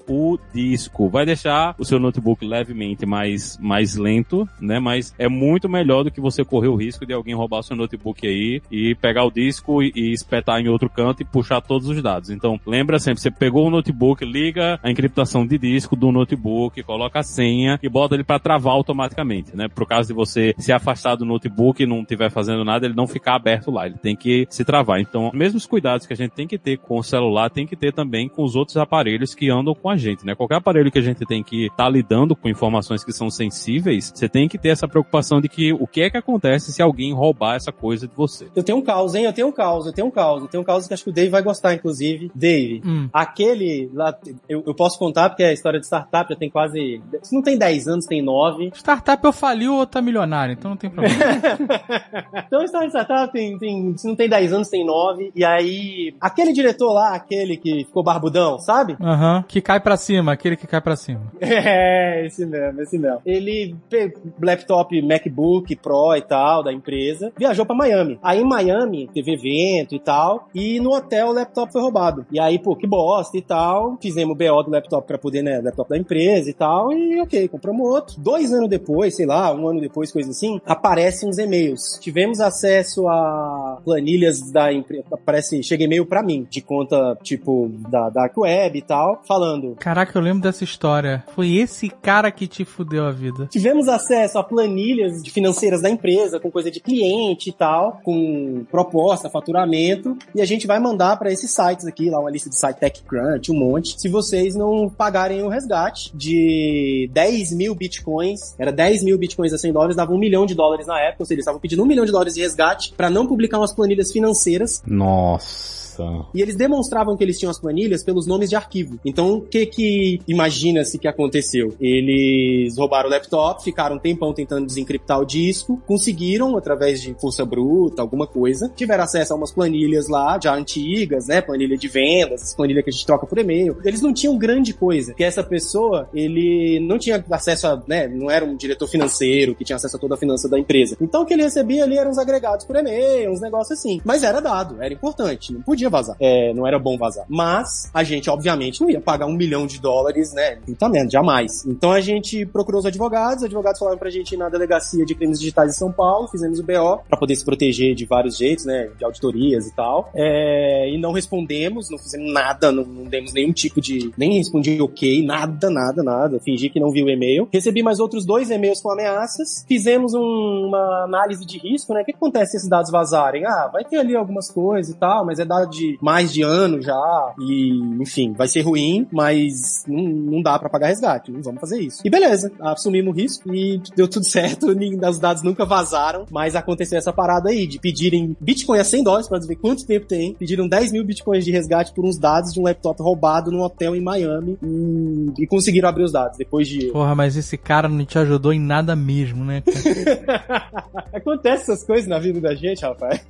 o disco. Vai deixar o seu notebook levemente mais, mais lento, né? Mas é muito melhor do que você correr o risco de alguém roubar o seu notebook aí e pegar o disco e, e espetar em outro canto e puxar todos os dados. Então, lembra sempre, você pegou o notebook, liga a encriptação de disco do notebook, coloca a senha e bota ele para travar automaticamente, né? Pro caso de você se afastar do notebook e não estiver fazendo nada, ele não ficar aberto lá, ele tem que se travar. Então, mesmos cuidados que a gente tem que ter com o celular, tem que ter também com os outros aparelhos que andam com a gente, né? Qualquer aparelho que a gente tem que estar lidando com informações que são sensíveis, você tem que ter essa preocupação de que o que é que acontece se alguém roubar essa coisa de você. Eu tenho um caos, hein? Eu tenho um caos, eu tenho um caos. Eu tenho um caos que acho que o Dave vai gostar, inclusive. Dave, Hum. aquele lá, eu, eu posso contar porque a história de startup já tem quase. Se não tem 10 anos, tem 9. Startup eu fali ou tá milionário, então não tem problema. Então a história de startup tem, tem. Se não tem 10 anos, tem 9. E aí, aquele diretor lá, aquele que ficou barbudão, sabe? Aham. Que cai pra cima, aquele que cai pra cima. É, esse mesmo, esse mesmo. Ele laptop MacBook Pro e tal da empresa, viajou pra Miami. Aí em Miami teve evento e tal, e no hotel o laptop foi roubado. E aí, pô, que bosta e tal. Fizemos o BO do laptop pra poder, né, laptop da empresa e tal, e ok, compramos outro. Dois anos depois, sei lá, um ano depois, coisa assim, aparecem uns e-mails. Tivemos acesso a planilhas da empresa, aparece, chega e-mail pra mim, de conta, tipo, da Dark Web e tal, falando, Caraca, eu lembro dessa história. Foi esse cara que te fudeu a vida. Tivemos acesso a planilhas de financeiras da empresa, com coisa de cliente e tal, com proposta, faturamento, e a gente vai mandar para esses sites aqui, lá uma lista de site TechCrunch, um monte, se vocês não pagarem o resgate de 10 mil bitcoins, era 10 mil bitcoins a 100 dólares, dava um milhão de dólares na época, ou seja, eles estavam pedindo um milhão de dólares de resgate para não publicar umas planilhas financeiras E eles demonstravam que eles tinham as planilhas pelos nomes de arquivo. Então, o que que imagina-se que aconteceu? Eles roubaram o laptop, ficaram um tempão tentando desencriptar o disco, conseguiram, através de força bruta, alguma coisa, tiveram acesso a umas planilhas lá, já antigas, né? Planilha de vendas, as planilhas que a gente troca por e-mail. Eles não tinham grande coisa, porque essa pessoa, ele não tinha acesso a, né? Não era um diretor financeiro que tinha acesso a toda a finança da empresa. Então, o que ele recebia ali eram uns agregados por e-mail, uns negócios assim. Mas era dado, era importante. Não podia podia vazar. É, não era bom vazar. Mas a gente, obviamente, não ia pagar um milhão de dólares, né? Puta jamais. Então a gente procurou os advogados, os advogados falaram pra gente ir na delegacia de crimes digitais de São Paulo, fizemos o BO pra poder se proteger de vários jeitos, né? De auditorias e tal. É, e não respondemos, não fizemos nada, não, não demos nenhum tipo de. Nem respondi ok, nada, nada, nada. Fingi que não vi o e-mail. Recebi mais outros dois e-mails com ameaças. Fizemos um- uma análise de risco, né? O que acontece se esses dados vazarem? Ah, vai ter ali algumas coisas e tal, mas é dado de mais de ano já. E, enfim, vai ser ruim, mas não, não dá pra pagar resgate. Não vamos fazer isso. E beleza, assumimos o risco e deu tudo certo. Os dados nunca vazaram, mas aconteceu essa parada aí de pedirem Bitcoin a 100 dólares pra ver quanto tempo tem. Pediram 10 mil Bitcoins de resgate por uns dados de um laptop roubado num hotel em Miami e, e conseguiram abrir os dados depois de Porra, mas esse cara não te ajudou em nada mesmo, né? Acontece essas coisas na vida da gente, rapaz.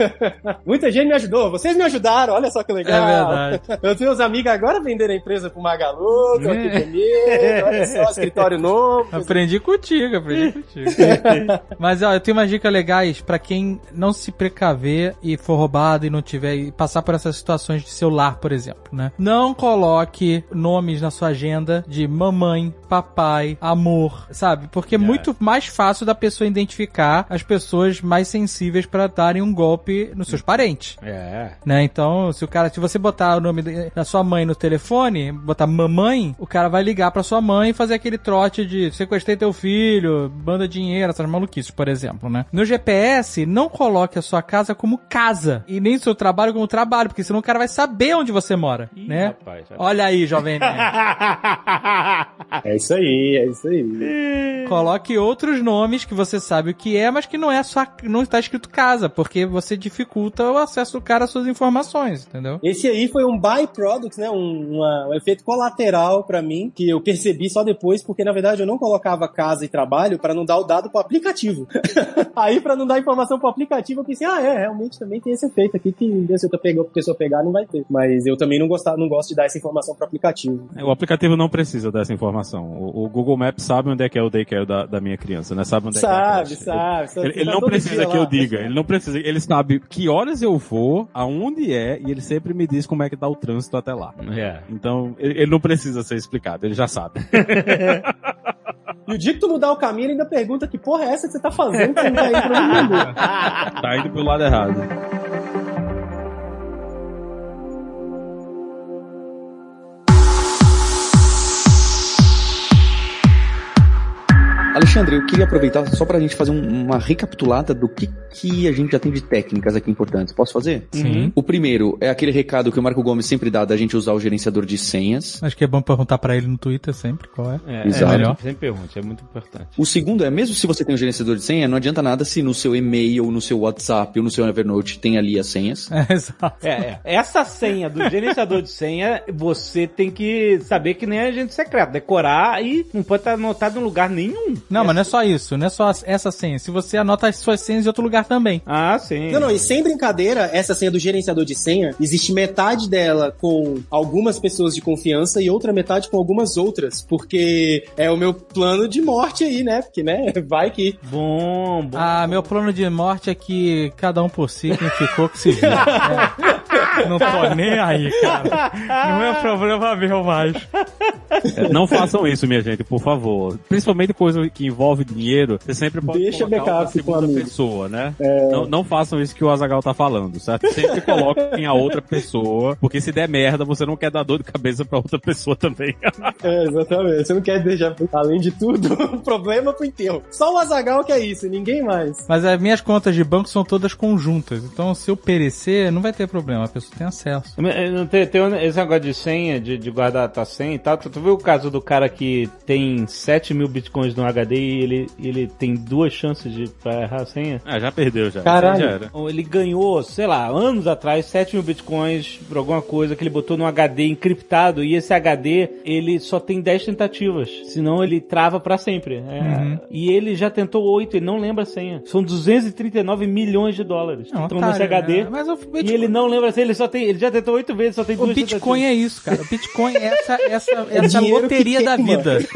Muita gente me ajudou. Vocês me ajudaram. Olha só que legal. É verdade. Eu tenho uns amigos agora vendendo a empresa pro Magalu, tô aqui comigo. Olha só, escritório novo. Aprendi contigo, aprendi contigo. Mas ó, eu tenho umas dicas legais pra quem não se precaver e for roubado e não tiver e passar por essas situações de celular, por exemplo, né? Não coloque nomes na sua agenda de mamãe, papai, amor, sabe? Porque é muito mais fácil da pessoa identificar as pessoas mais sensíveis pra darem um golpe nos seus parentes. É. né? Então, se o cara, se você botar o nome da- sua mãe no telefone, botar mamãe, o cara vai ligar pra sua mãe e fazer aquele trote de sequestrei teu filho, manda dinheiro, essas maluquices, por exemplo, né? No GPS, não coloque a sua casa como casa e nem seu trabalho como trabalho, porque senão o cara vai saber onde você mora, né? rapaz, rapaz. Olha aí, jovem. É isso aí, é isso aí. Coloque outros nomes que você sabe o que é, mas que não é sua, não está escrito casa, porque você dificulta o acesso do cara às suas informações, entendeu? Esse aí foi um byproduct, né? Um, uma- um efeito colateral pra mim, que eu percebi só depois, porque na verdade eu não colocava casa e trabalho pra não dar o dado pro aplicativo. aí pra não dar informação pro aplicativo, eu pensei, ah, é, realmente também tem esse efeito aqui que se outra pegou, pessoa pegar, não vai ter. Mas eu também não, gostava, não gosto de dar essa informação pro aplicativo. O aplicativo não precisa dessa informação. O, o Google Maps sabe onde é que é o daycare da, da minha criança, né? Sabe onde é que é Sabe, sabe. sabe, Ele, ele tá não todo precisa que eu lá. diga, ele não precisa, ele sabe que horas eu vou, aonde é, e ele sempre me diz como é que tá o trânsito até lá. É. Então, ele, ele não precisa ser explicado, ele já sabe. E o dia que tu mudar o caminho, ele ainda pergunta que porra é essa que você tá fazendo que você não tá indo pra onde mandou. tá indo pro lado errado. Alexandre, eu queria aproveitar só pra gente fazer um- uma recapitulada do que, que a gente já tem de técnicas aqui importantes. Posso fazer? Sim. O primeiro é aquele recado que o Marco Gomes sempre dá da gente usar o gerenciador de senhas. Acho que é bom perguntar pra ele no Twitter sempre qual é. É, Exato. é melhor. Sempre pergunte, é muito importante. O segundo é, mesmo se você tem um gerenciador de senha, não adianta nada se no seu e-mail, no seu WhatsApp ou no seu Evernote tem ali as senhas. É, exato. É, é. Essa senha do gerenciador de senha, você tem que saber que nem agente secreto, decorar e não pode estar anotado em lugar nenhum. Não, mas não é só isso, não é só essa senha. Se você anota as suas senhas em outro lugar também. Ah, sim. Não, não, e sem brincadeira, essa senha do gerenciador de senha, existe metade dela com algumas pessoas de confiança e outra metade com algumas outras, porque é o meu plano de morte aí, né? Porque, né, vai que... Bom, bom. Ah, meu plano de morte é que cada um por si, quem ficou que se vira. É. Não tô nem aí, cara. Não é problema meu mais. É, não façam isso, minha gente, por favor. Principalmente coisa que envolve dinheiro, você sempre pode Deixa colocar pro segunda pessoa, né? Não, não façam isso que o Azagal tá falando, certo? Sempre coloquem a outra pessoa, porque se der merda, você não quer dar dor de cabeça pra outra pessoa também. É, exatamente. Você não quer deixar, além de tudo, um problema pro enterro. Só o Azagal que é isso, ninguém mais. Mas as minhas contas de banco são todas conjuntas. Então, se eu perecer, não vai ter problema. A pessoa tem acesso. Não tem, tem esse negócio de senha, de, de guardar a tua senha e tal. Tu, tu viu o caso do cara que tem 7 mil bitcoins no HD e ele, ele tem duas chances de pra errar a senha? Ah, já perdeu, já. Caralho. Já era. Ele ganhou, sei lá, anos atrás, 7 mil bitcoins por alguma coisa que ele botou num HD encriptado e esse HD, ele só tem 10 tentativas. Senão ele trava pra sempre. É. E ele já tentou 8 e não lembra a senha. São 239 milhões de dólares que É um estão nesse otário, HD. né? Mas eu, E ele não lembra a senha, ele ele só tem. Ele já tentou oito vezes, só tem O duas Bitcoin é isso, cara. O Bitcoin é essa, essa, essa dinheiro loteria da vida.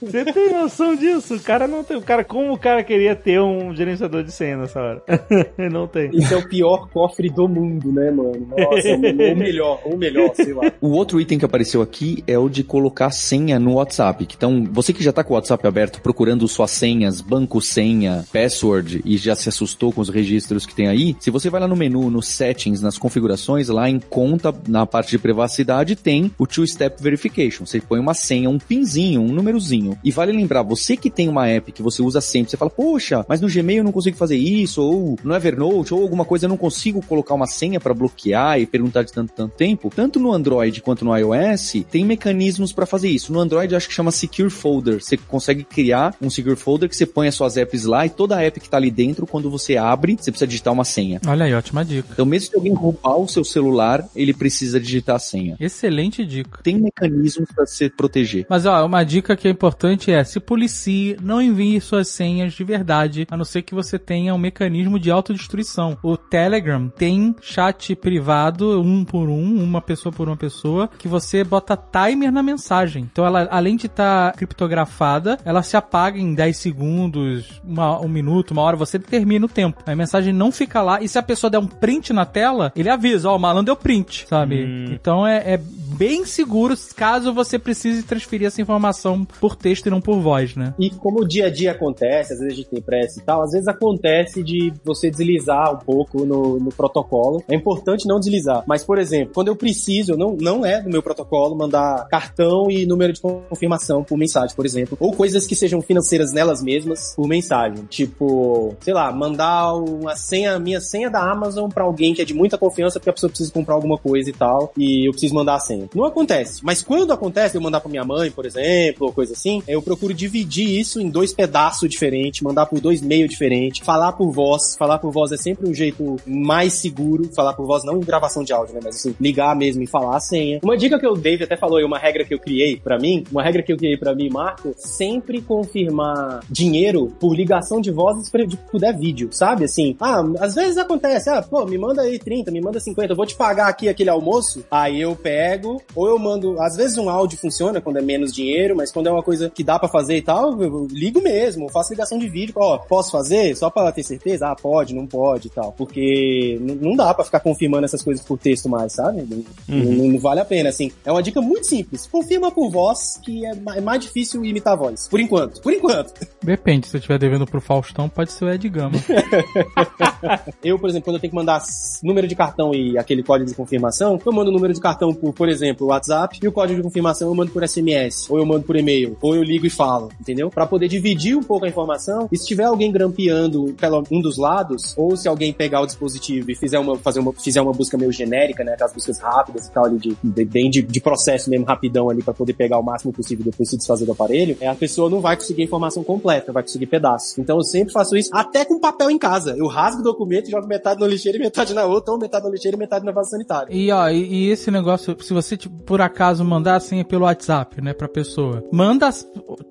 Você tem noção disso? O cara não tem. O cara, como o cara queria ter um gerenciador de senha nessa hora? não tem. Isso é o pior cofre do mundo, né, mano? Nossa, ou melhor, ou melhor, sei lá. O outro item que apareceu aqui é o de colocar senha no WhatsApp. Então, você que já tá com o WhatsApp aberto procurando suas senhas, banco senha, password e já se assustou com os registros que tem aí, se você vai lá no menu, nos settings, nas configurações, lá em conta, na parte de privacidade, tem o two-step verification. Você põe uma senha, um pinzinho, um númerozinho. E vale lembrar, você que tem uma app que você usa sempre, você fala, poxa, mas no Gmail eu não consigo fazer isso, ou no Evernote, ou alguma coisa eu não consigo colocar uma senha para bloquear e perguntar de tanto tanto tempo. Tanto no Android quanto no iOS, tem mecanismos para fazer isso. No Android acho que chama Secure Folder. Você consegue criar um Secure Folder que você põe as suas apps lá e toda a app que tá ali dentro, quando você abre, você precisa digitar uma senha. Olha aí, ótima dica. Então, mesmo se alguém roubar o seu celular, ele precisa digitar a senha. Excelente dica. Tem mecanismos para se proteger. Mas ó, uma dica que é importante é se policie, não envie suas senhas de verdade, a não ser que você tenha um mecanismo de autodestruição. O Telegram tem chat privado, um por um, uma pessoa por uma pessoa, que você bota timer na mensagem. Então ela, além de estar criptografada, ela se apaga em 10 segundos, uma- um minuto, uma hora, você determina o tempo. A mensagem não fica lá, e se a pessoa der um print na tela, ele avisa, ó, o malandro deu print, sabe? Então é, é bem seguro caso você precise transferir essa informação por texto e não por voz, né? E como o dia a dia acontece, às vezes a gente tem pressa e tal, às vezes acontece de você deslizar um pouco no, no protocolo. É importante não deslizar. Mas, por exemplo, quando eu preciso, não, não é do meu protocolo mandar cartão e número de confirmação por mensagem, por exemplo. Ou coisas que sejam financeiras nelas mesmas por mensagem. Tipo, sei lá, mandar uma senha, minha senha da Amazon pra alguém que é de muita confiança porque a pessoa precisa comprar alguma coisa e tal. E eu preciso mandar a senha. Não acontece. Mas quando acontece, eu mandar pra minha mãe, por exemplo, ou coisa assim, eu procuro dividir isso em dois pedaços diferentes, mandar por dois meios diferentes, falar por voz. Falar por voz é sempre um jeito mais seguro. Falar por voz não em gravação de áudio, né? Mas assim, ligar mesmo e falar a senha. Uma dica que o Dave até falou aí, uma regra que eu criei pra mim, uma regra que eu criei pra mim, Marco, sempre confirmar dinheiro por ligação de voz se puder vídeo, sabe? Assim, ah, às vezes acontece, ah, pô, me manda aí 30, me manda 50, eu vou te pagar aqui aquele almoço, aí eu pego, ou eu mando, às vezes um áudio funciona quando é menos dinheiro, mas quando é uma coisa que dá pra fazer e tal, eu ligo mesmo, eu faço ligação de vídeo, ó, posso fazer? Só pra ter certeza? Ah, pode, não pode e tal, porque não dá pra ficar confirmando essas coisas por texto mais, sabe? Não, não- não vale a pena, assim. É uma dica muito simples, confirma por voz, que é é mais difícil imitar a voz, por enquanto, por enquanto. Depende, se você estiver devendo pro Faustão, pode ser o Ed Gama. Eu, por exemplo, quando eu tenho que mandar número de cartão e aquele código de confirmação, eu mando o número de cartão por, por exemplo, WhatsApp, e o código de confirmação eu mando por SMS, ou eu mando por e-mail, ou eu ligo e falo, entendeu? Pra poder dividir um pouco a informação, e se tiver alguém grampeando pelo um dos lados, ou se alguém pegar o dispositivo e fizer uma, fazer uma, fizer uma busca meio genérica, né, aquelas buscas rápidas e tal, ali de, de- bem de, de processo mesmo, rapidão ali, pra poder pegar o máximo possível depois se desfazer do aparelho, é, a pessoa não vai conseguir a informação completa, vai conseguir pedaços. Então eu sempre faço isso, até com papel em casa. Eu rasgo o documento e jogo metade na lixeira e metade na outra, ou metade na lixeira e metade na vaso sanitário. E ó, e, e esse negócio, se você tipo, por acaso mandar a senha pelo WhatsApp, né, pra pessoa, manda,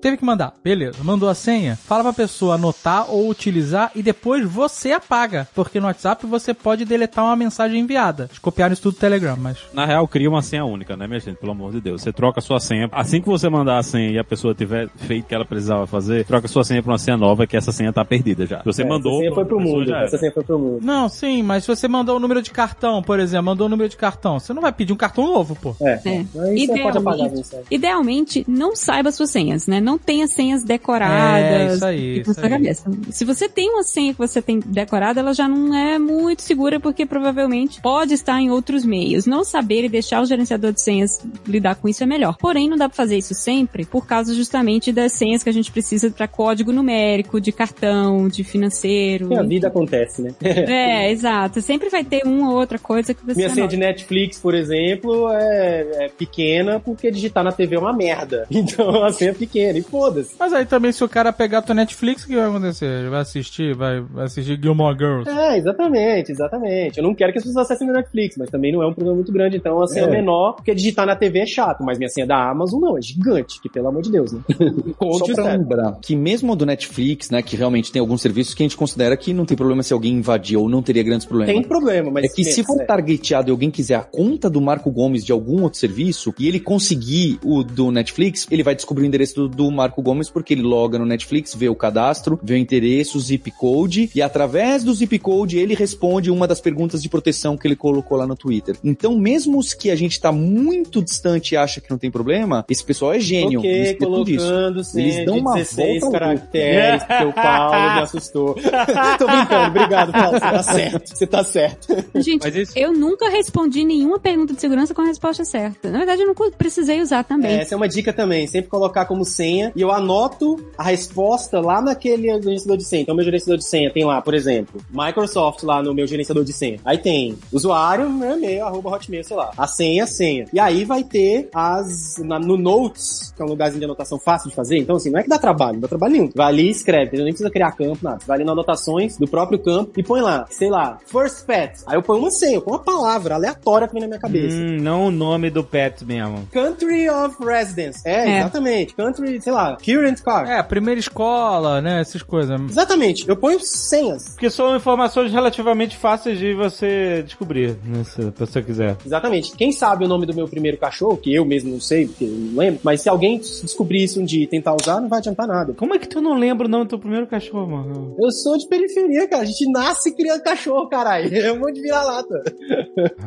teve que mandar, beleza, mandou a senha, fala pra pessoa anotar ou utilizar e depois você apaga, porque no WhatsApp você pode deletar uma mensagem enviada. Eles copiaram isso tudo do Telegram, mas Na real, cria uma senha única, né, minha gente? Pelo amor de Deus. Você troca a sua senha. Assim que você mandar a senha e a pessoa tiver feito o que ela precisava fazer, troca a sua senha pra uma senha nova, que essa senha tá perdida já. Se você É, mandou. Essa senha foi pro mundo. Essa senha foi pro mundo. Não, sim, mas se você mandou o número de cartão, por exemplo, mandou o número de cartão, você não vai pedir um cartão novo, pô. É. É. Aí você pode apagar a Idealmente, idealmente, não saiba suas senhas, né? Não tenha senhas decoradas. É, isso aí, isso sua aí. cabeça. Se você tem uma senha que você tem decorada, ela já não é muito segura, porque provavelmente pode estar em outros meios. Não saber e deixar o gerenciador de senhas lidar com isso é melhor. Porém, não dá pra fazer isso sempre, por causa justamente das senhas que a gente precisa para código numérico, de cartão, de financeiro. Que a vida acontece, né? É, exato. Sempre vai ter uma ou outra coisa que você Minha senha de Netflix, por exemplo, é é, pequena porque digitar na TV é uma merda. Então a senha é pequena e foda-se. Mas aí também, se o cara pegar a tua Netflix, o que vai acontecer? Ele vai assistir, vai, vai assistir Gilmore Girls. É, exatamente, exatamente. Eu não quero que as pessoas acessem meu Netflix, mas também não é um problema muito grande, então a senha é, É. menor, porque digitar na TV é chato, mas minha senha da Amazon não, é gigante, que pelo amor de Deus, né? Conte Só pra lembrar que mesmo do Netflix, né, que realmente tem alguns serviços que a gente considera que não tem problema se alguém invadir ou não teria grandes problemas. Tem problema, mas... É que se for targeteado e alguém quiser a conta do Marco Gomes de algum outro serviço e ele conseguir o do Netflix, ele vai descobrir o endereço do, do Marco Gomes porque ele loga no Netflix, vê o cadastro, vê o endereço, o zip code e através do zip code ele responde uma das perguntas de proteção que ele colocou lá no Twitter. Então, mesmo os que a gente tá muito distante e acha que não tem problema, esse pessoal é gênio. Ok, Eles têm tudo isso. colocando senha Eles dão uma 16 volta caracteres, porque o Paulo me assustou. Tô brincando, obrigado, Paulo, você tá certo, você tá certo. Gente, Mas isso- eu nunca respondi nenhuma pergunta de segurança com a resposta certa. Na verdade, eu não precisei usar também. Essa é uma dica também, sempre colocar como senha e eu anoto a resposta lá naquele gerenciador de senha. Então, meu gerenciador de senha tem lá, por exemplo, Microsoft lá no meu gerenciador de senha. Aí tem usuário, meu e-mail, arroba hotmail, sei lá. A senha, a senha. E aí vai ter as, na- no Notes, que é um lugarzinho de anotação fácil de fazer. Então, assim, não é que dá trabalho, não dá trabalho nenhum. Vai ali e escreve, entendeu? nem precisa criar campo, nada. Vai ali nas anotações do próprio campo e põe lá, sei lá, first pet. Aí eu ponho uma senha, eu ponho uma palavra aleatória que vem na minha cabeça. Hum, não o nome do pet mesmo. Country of Residence. É, É. exatamente. Country, sei lá, current car. É, primeira escola, né? Essas coisas. Exatamente. Eu ponho senhas. Porque são informações relativamente fáceis de você descobrir, né, se você quiser. Exatamente. Quem sabe o nome do meu primeiro cachorro, que eu mesmo não sei, porque eu não lembro, mas se alguém descobrir isso um dia e tentar usar, não vai adiantar nada. Como é que tu não lembra o nome do teu primeiro cachorro, mano? Eu sou de periferia, cara. A gente nasce criando cachorro, caralho. É um monte de vira-lata.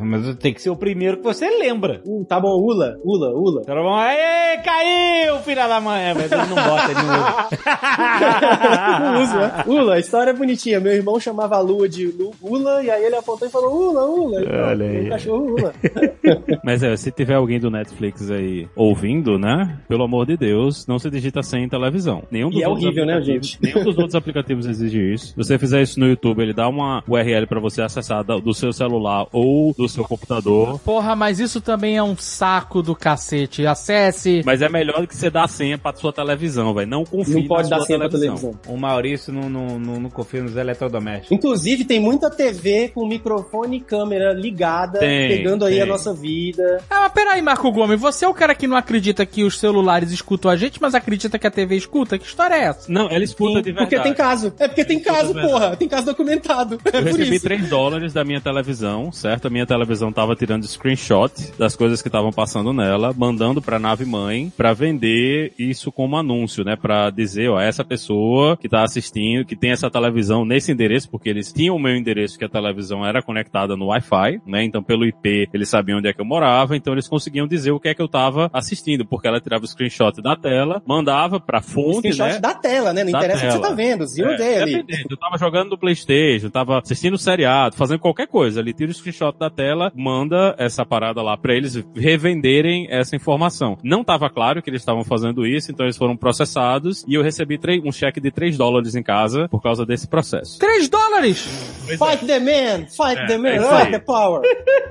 Mas tem que ser o primeiro que você lembra. Uh, tá bom, Ula, Ula, Ula. Então vamos, aê, caiu, filha da mãe. É, Mas ele não bota, ele não Não usa. né? Ula, a história é bonitinha. Meu irmão chamava a lua de Ula, e aí ele apontou e falou Ula, Ula. E pronto, Olha aí. cachorro Ula. Mas é, se tiver alguém do Netflix aí ouvindo, né? Pelo amor de Deus, não se digita sem em televisão. Nenhum dos E é horrível, né, gente? Nenhum dos outros aplicativos exige isso. Se você fizer isso no YouTube, ele dá uma URL pra você acessar do seu celular ou do seu computador. Porra, mas isso também é um saco do cacete. Acesse. Mas é melhor do que você dar a senha pra sua televisão, velho. Não confie Não pode na dar sua senha pra televisão. televisão. O Maurício não, não, não, não confia nos eletrodomésticos. Inclusive, tem muita TV com microfone e câmera ligada, Tem, pegando aí tem. a nossa vida. Ah, mas peraí, Marco Gomes, você é o cara que não acredita que os celulares escutam a gente, mas acredita que a TV escuta? Que história é essa? Não, ela escuta Sim, de verdade. porque tem caso. É porque tem caso, porra. Tem caso documentado. É por recebi isso. 3 dólares da minha televisão, certo? A minha televisão tava tirando screenshot das coisas que estavam passando nela, mandando pra nave mãe pra vender isso como anúncio, né? Pra dizer, ó, essa pessoa que tá assistindo, que tem essa televisão nesse endereço, porque eles tinham o meu endereço que a televisão era conectada no Wi-Fi, né? Então pelo IP eles sabiam onde é que eu morava, então eles conseguiam dizer o que é que eu tava assistindo, porque ela tirava o screenshot da tela, mandava pra fonte, Screenshot né? da tela, né? Não Da interessa o que você tá vendo. Zero É, dependendo. Eu tava jogando no Playstation, tava assistindo seriado, fazendo qualquer coisa. Ele tira o screenshot da tela, manda essa parada lá pra eles revenderem essa informação. Não tava claro que eles estavam fazendo isso, então eles foram processados e eu recebi um cheque de 3 dólares em casa por causa desse processo. 3 dólares! Fight the man! Fight É, the man! é Fight the power!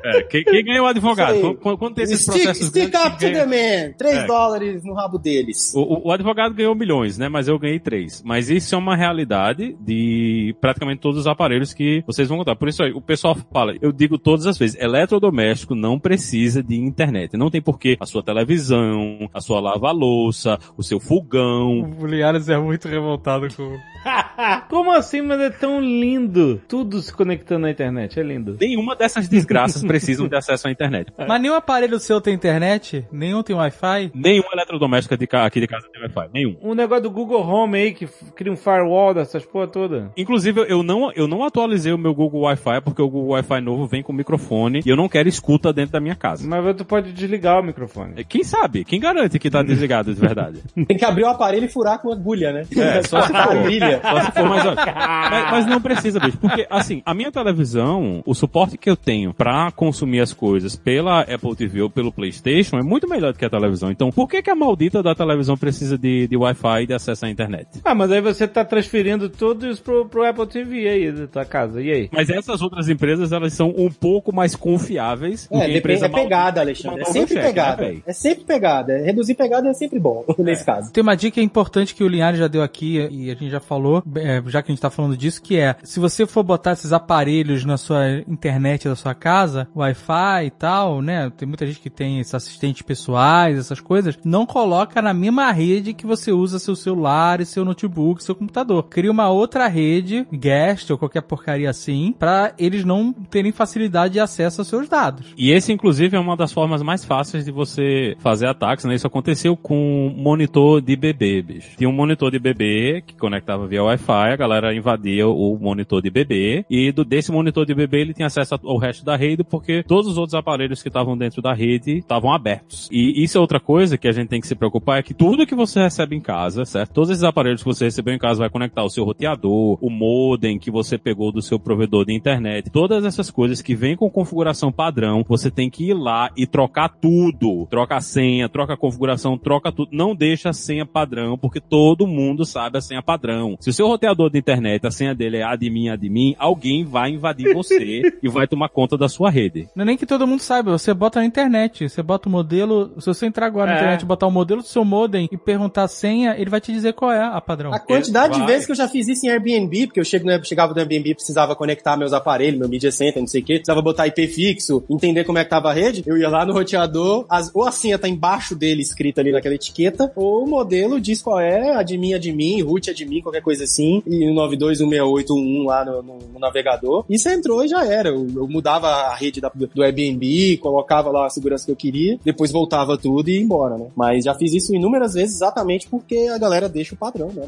É, quem, quem ganhou o advogado? Quando, quando tem esses Stick, processos stick grandes, up to the man! 3 É. dólares no rabo deles. O, o- o advogado ganhou milhões, né? Mas eu ganhei três. Mas isso é uma realidade de praticamente todos os aparelhos que vocês vão contar. Por isso aí, o pessoal fala, eu digo todas as vezes, eletrodoméstico não precisa de internet. Não tem porquê a sua televisão, a sua lava-louça, o seu fogão. O Liares é muito revoltado com. Como assim, mas é tão lindo? Tudo se conectando na internet, é lindo. Nenhuma dessas desgraças precisam de acesso à internet. Mas nenhum aparelho seu tem internet? Nenhum tem Wi-Fi? Nenhum eletrodoméstico de ca- aqui de casa tem Wi-Fi. Nenhum. Um negócio do Google Home aí que cria um firewall dessas porra toda. Inclusive, eu não, eu não atualizei o meu Google Wi-Fi porque o Google Wi-Fi novo vem com microfone e eu não quero escuta dentro da minha casa. Mas tu pode desligar o microfone. Quem sabe? Quem garante que tá desligado de verdade? Tem que abrir o aparelho e furar com agulha, né? É, só se for. Só se for mais, olha, mas, mas não precisa, bicho. Porque, assim, a minha televisão, o suporte que eu tenho pra consumir as coisas pela Apple TV ou pelo PlayStation é muito melhor do que a televisão. Então, por que, que a maldita da televisão precisa de, de Wi-Fi e de acesso à internet? Ah, mas aí você tá transferindo tudo isso pro, pro Apple TV aí da tua casa. E aí? Mas essas outras empresas, elas são um pouco mais confiáveis. É, a depende, empresa é pegada, Alexandre. É mandou sempre cheque, pegada. né, véi? é sempre pegada. É, Reduzir pegada é sempre bom, nesse caso. Tem uma dica importante que o Linhares já deu aqui e a gente já falou, é, já que a gente tá falando disso, que é, se você for botar esses aparelhos na sua internet da sua casa, Wi-Fi e tal, né? Tem muita gente que tem esses assistentes pessoais, essas coisas, não coloca na mesma rede que você usa seu celular e seu notebook, seu computador. Cria uma outra rede, guest ou qualquer porcaria assim, pra eles não terem facilidade de acesso aos seus dados. E esse, inclusive, é uma das formas mais fáceis de você fazer ataques, né? Isso aconteceu com monitor de bebê, bicho. Tinha um monitor de bebê que conectava via Wi-Fi, a galera invadia o monitor de bebê, e do, desse monitor de bebê ele tinha acesso ao resto da rede, porque todos os outros aparelhos que estavam dentro da rede estavam abertos. E isso é outra coisa que a gente tem que se preocupar, é que tudo que você recebe em casa, certo? Todos esses aparelhos que você recebeu em casa vai conectar o seu roteador, o modem que você pegou do seu provedor de internet, todas essas coisas que vêm com configuração padrão, você tem que ir lá e trocar tudo. Troca a senha, troca a configuração, troca tudo. Não deixa a senha padrão, porque todo mundo sabe a senha padrão. Se o seu roteador de internet, a senha dele é admin, admin, alguém vai invadir você e vai tomar conta da sua rede. Não é nem que todo mundo saiba, você bota na internet, você bota o modelo, se você entrar agora na É. internet e botar o modelo do seu modem e perguntar a senha, ele vai te dizer qual é a padrão. A quantidade de vai. vezes que eu já fiz isso em Airbnb, porque eu chego no, chegava no Airbnb, precisava conectar meus aparelhos, meu media center, não sei o quê, precisava botar IP fixo, entender como é que tava a rede, eu ia lá no roteador, as- ou a senha tá embaixo dele escrita ali naquela etiqueta, ou o modelo diz qual é, admin, admin, root, admin, qualquer coisa assim, e o 9216881 lá no, no- no navegador. E você entrou e já era. Eu, eu mudava a rede da- do Airbnb, colocava lá a segurança que eu queria, depois voltava tudo e ia embora, né? Mas já fiz isso inúmeras vezes exatamente porque a galera deixa o padrão, né?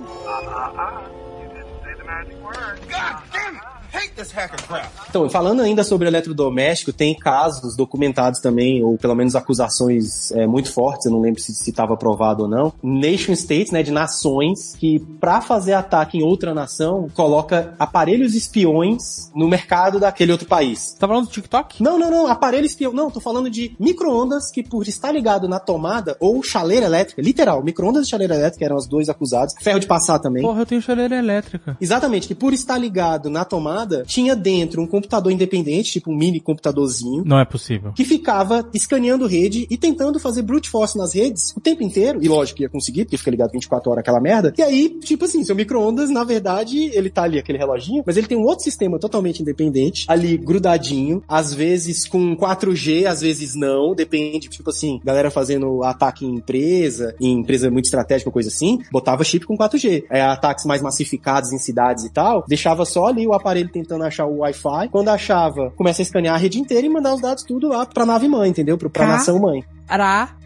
Então, falando ainda sobre eletrodoméstico, tem casos documentados também, ou pelo menos acusações é, muito fortes, eu não lembro se estava provado ou não, nation states, né, de nações, que pra fazer ataque em outra nação, coloca aparelhos espiões no mercado daquele outro país. Tá falando do TikTok? Não, não, não, aparelho espião. Não, tô falando de micro-ondas que por estar ligado na tomada ou chaleira elétrica, literal, micro-ondas e chaleira elétrica eram os dois acusados, ferro de passar também. Porra, eu tenho chaleira elétrica. Exatamente, que por estar ligado na tomada, tinha dentro um computador independente, tipo um mini computadorzinho, Não é possível. que ficava escaneando rede e tentando fazer brute force nas redes o tempo inteiro. E lógico que ia conseguir, porque fica ligado 24 horas aquela merda. E aí, tipo assim, seu micro-ondas, na verdade, ele tá ali, aquele reloginho, mas ele tem um outro sistema totalmente independente, ali grudadinho, às vezes com 4G, às vezes não, depende, tipo assim, galera fazendo ataque em empresa, em empresa muito estratégica, coisa assim, botava chip com 4G. É, ataques mais massificados em cidades e tal, deixava só ali o aparelho tentando achar o Wi-Fi. Quando achava, começa a escanear a rede inteira e mandar os dados tudo lá pra nave mãe, entendeu? Pra Tá. nação mãe. Caralho.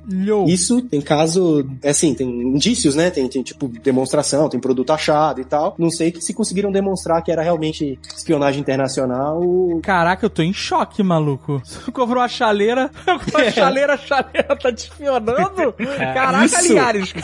Isso tem caso, é assim, tem indícios, né? Tem, tem tipo demonstração, tem produto achado e tal. Não sei que se conseguiram demonstrar que era realmente espionagem internacional. Caraca, eu tô em choque, maluco. Você comprou uma chaleira, com a chaleira, a chaleira tá te espionando? Caraca, Isso. Linhares.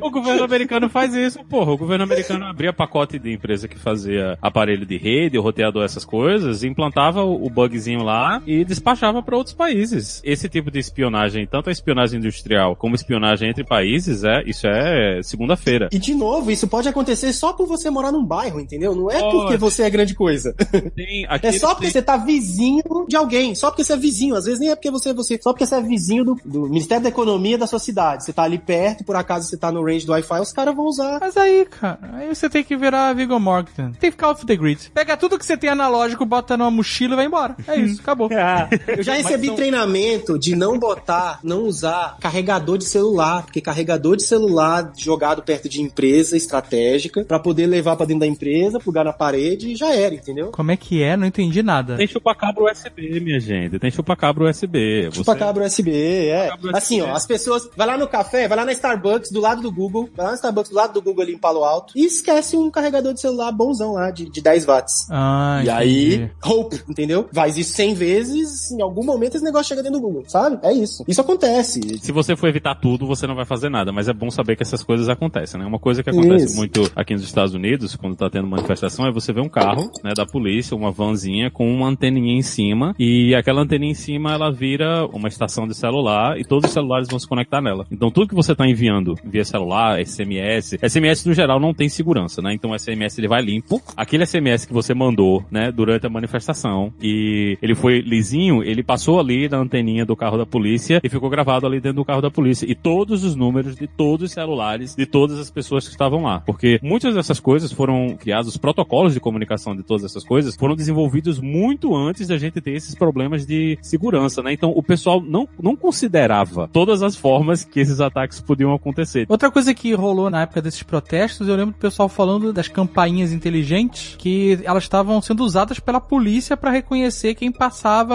O governo americano faz isso, porra. O governo americano abria pacote de empresa que fazia aparelho de rede, roteador, essas coisas, implantava o o bugzinho lá e despachava para outros países. Esse tipo de espionagem, tanto a espionagem industrial como espionagem entre países, é isso é segunda-feira. E de novo, isso pode acontecer só por você morar num bairro, entendeu? Não é Pode. porque você é grande coisa. Tem, aqui É só porque têm- você tá vizinho de alguém. Só porque você é vizinho. Às vezes nem é porque você é você. Só porque você é vizinho do, do Ministério da Economia da sua cidade. Você tá ali perto, por acaso você tá no range do Wi-Fi, os caras vão usar. Mas aí, cara, aí você tem que virar Viggo Mortensen. Tem que ficar off the grid. Pega tudo que você tem analógico, bota numa mochila e vai embora. É isso, acabou. Ah, Eu já recebi treinamento de não botar, não usar carregador de celular, porque carregador de celular jogado perto de empresa estratégica pra poder levar pra dentro da empresa, plugar na parede e já era, entendeu? Como é que é? Não entendi nada. Tem chupa-cabra USB, minha gente. Tem chupa-cabra USB. Chupa Você- USB, é. Assim, USB. ó, as pessoas. Vai lá no café, vai lá na Starbucks do lado do Google, vai lá na Starbucks do lado do Google ali em Palo Alto e esquece um carregador de celular bonzão lá, de, de 10 watts. Ah, E entendi. aí, hope, entendeu? Faz isso 100 vezes, em algum momento esse negócio chega dentro do Google, sabe? É isso. Isso acontece. Se você for evitar tudo, você não vai fazer nada, mas é bom saber que essas coisas acontecem, né? Uma coisa que acontece Isso. muito aqui nos Estados Unidos, quando tá tendo manifestação, é você ver um carro, né, da polícia, uma vanzinha com uma anteninha em cima, e aquela anteninha em cima, ela vira uma estação de celular, e todos os celulares vão se conectar nela. Então tudo que você tá enviando via celular, SMS, SMS no geral não tem segurança, né? Então o SMS ele vai limpo. Aquele SMS que você mandou, né, durante a manifestação, e ele foi lisinho, ele passou ali na anteninha do carro da polícia e ficou gravado ali dentro do carro da polícia. E todos os números de todos os celulares de todas as pessoas que estavam lá. Porque muitas dessas coisas foram criadas, os protocolos de comunicação de todas essas coisas foram desenvolvidos muito antes da gente ter esses problemas de segurança, né? Então o pessoal não, não considerava todas as formas que esses ataques podiam acontecer. Outra coisa que rolou na época desses protestos, eu lembro do pessoal falando das campainhas inteligentes, que elas estavam sendo usadas pela polícia pra reconhecer quem passava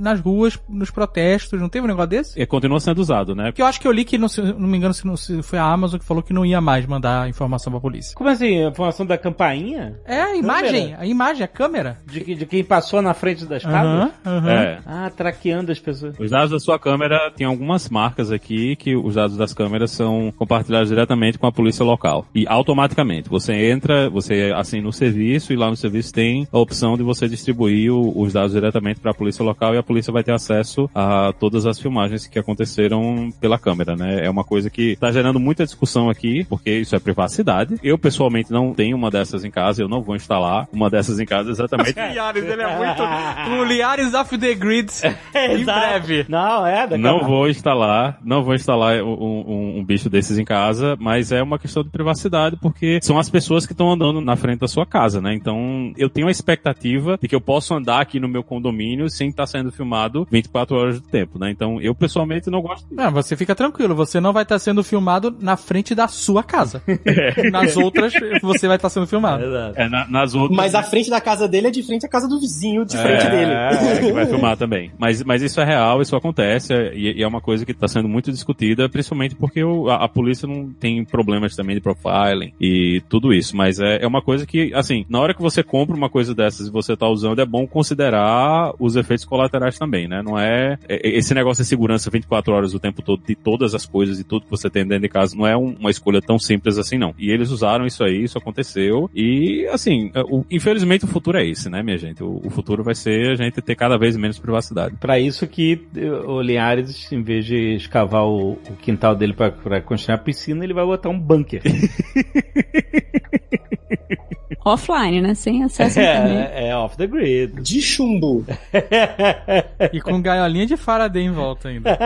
nas ruas, nos protestos. Não teve um negócio desse? E continua sendo usado, né? Porque eu acho que eu li que, não, se- não me engano, se, não, se foi a Amazon que falou que não ia mais mandar informação pra polícia. Como assim? A informação da campainha? É, a imagem, Câmera? a imagem, a câmera. De, que- de quem passou na frente das casas? Aham, aham. É. Ah, traqueando as pessoas. Os dados da sua câmera tem algumas marcas aqui que os dados das câmeras são compartilhados diretamente com a polícia local. E automaticamente. Você entra, você assina o serviço e lá no serviço tem a opção de você distribuir o- os dados diretamente para a polícia local e a polícia vai ter acesso a todas as filmagens que aconteceram pela câmera, né? É uma coisa que está gerando muita discussão aqui, porque isso é privacidade. Eu pessoalmente não tenho uma dessas em casa, eu não vou instalar uma dessas em casa exatamente. Liares, ele é muito. Liares off the grid. em Exato. breve. Não, é, daqui Não a- vou instalar, não vou instalar um, um- um bicho desses em casa, mas é uma questão de privacidade, porque são as pessoas que estão andando na frente da sua casa, né? Então, eu tenho a expectativa de que eu possa andar aqui no meu condomínio sem estar sendo filmado 24 horas do tempo, né? Então, eu pessoalmente não gosto disso. Não, você fica tranquilo, você não vai estar sendo filmado na frente da sua casa. Nas outras, você vai estar sendo filmado. Exato. É, na- nas outras... Mas a frente da casa dele é de frente à casa do vizinho, de frente é, dele. É, que vai filmar também. Mas, mas isso é real, isso acontece, é- e, e é uma coisa que está sendo muito discutida, principalmente porque o- a, a polícia não tem problemas também de profiling e tudo isso. Mas é, é uma coisa que, assim, na hora que você compra uma coisa dessas e você está usando, é bom considerar os efeitos colaterais também, né? Não é, é- esse negócio de segurança 24 horas o tempo todo de todas as coisas e tudo que você tem dentro de casa não é um- uma escolha tão simples assim, não. E eles usaram isso aí, isso aconteceu. E, assim, é, o- infelizmente o futuro é esse, né, minha gente? O, o futuro vai ser a gente ter cada vez menos privacidade. Pra isso que eh, o Linhares, em vez de escavar o, o quintal dele pra, pra construir a piscina, ele vai botar um bunker. Offline, né? Sem acesso à internet. é, é off the grid. De chumbo. E com gaiolinha de Faraday em volta ainda.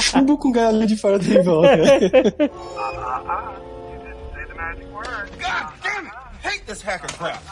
Chumbo com galinha de fora da volta.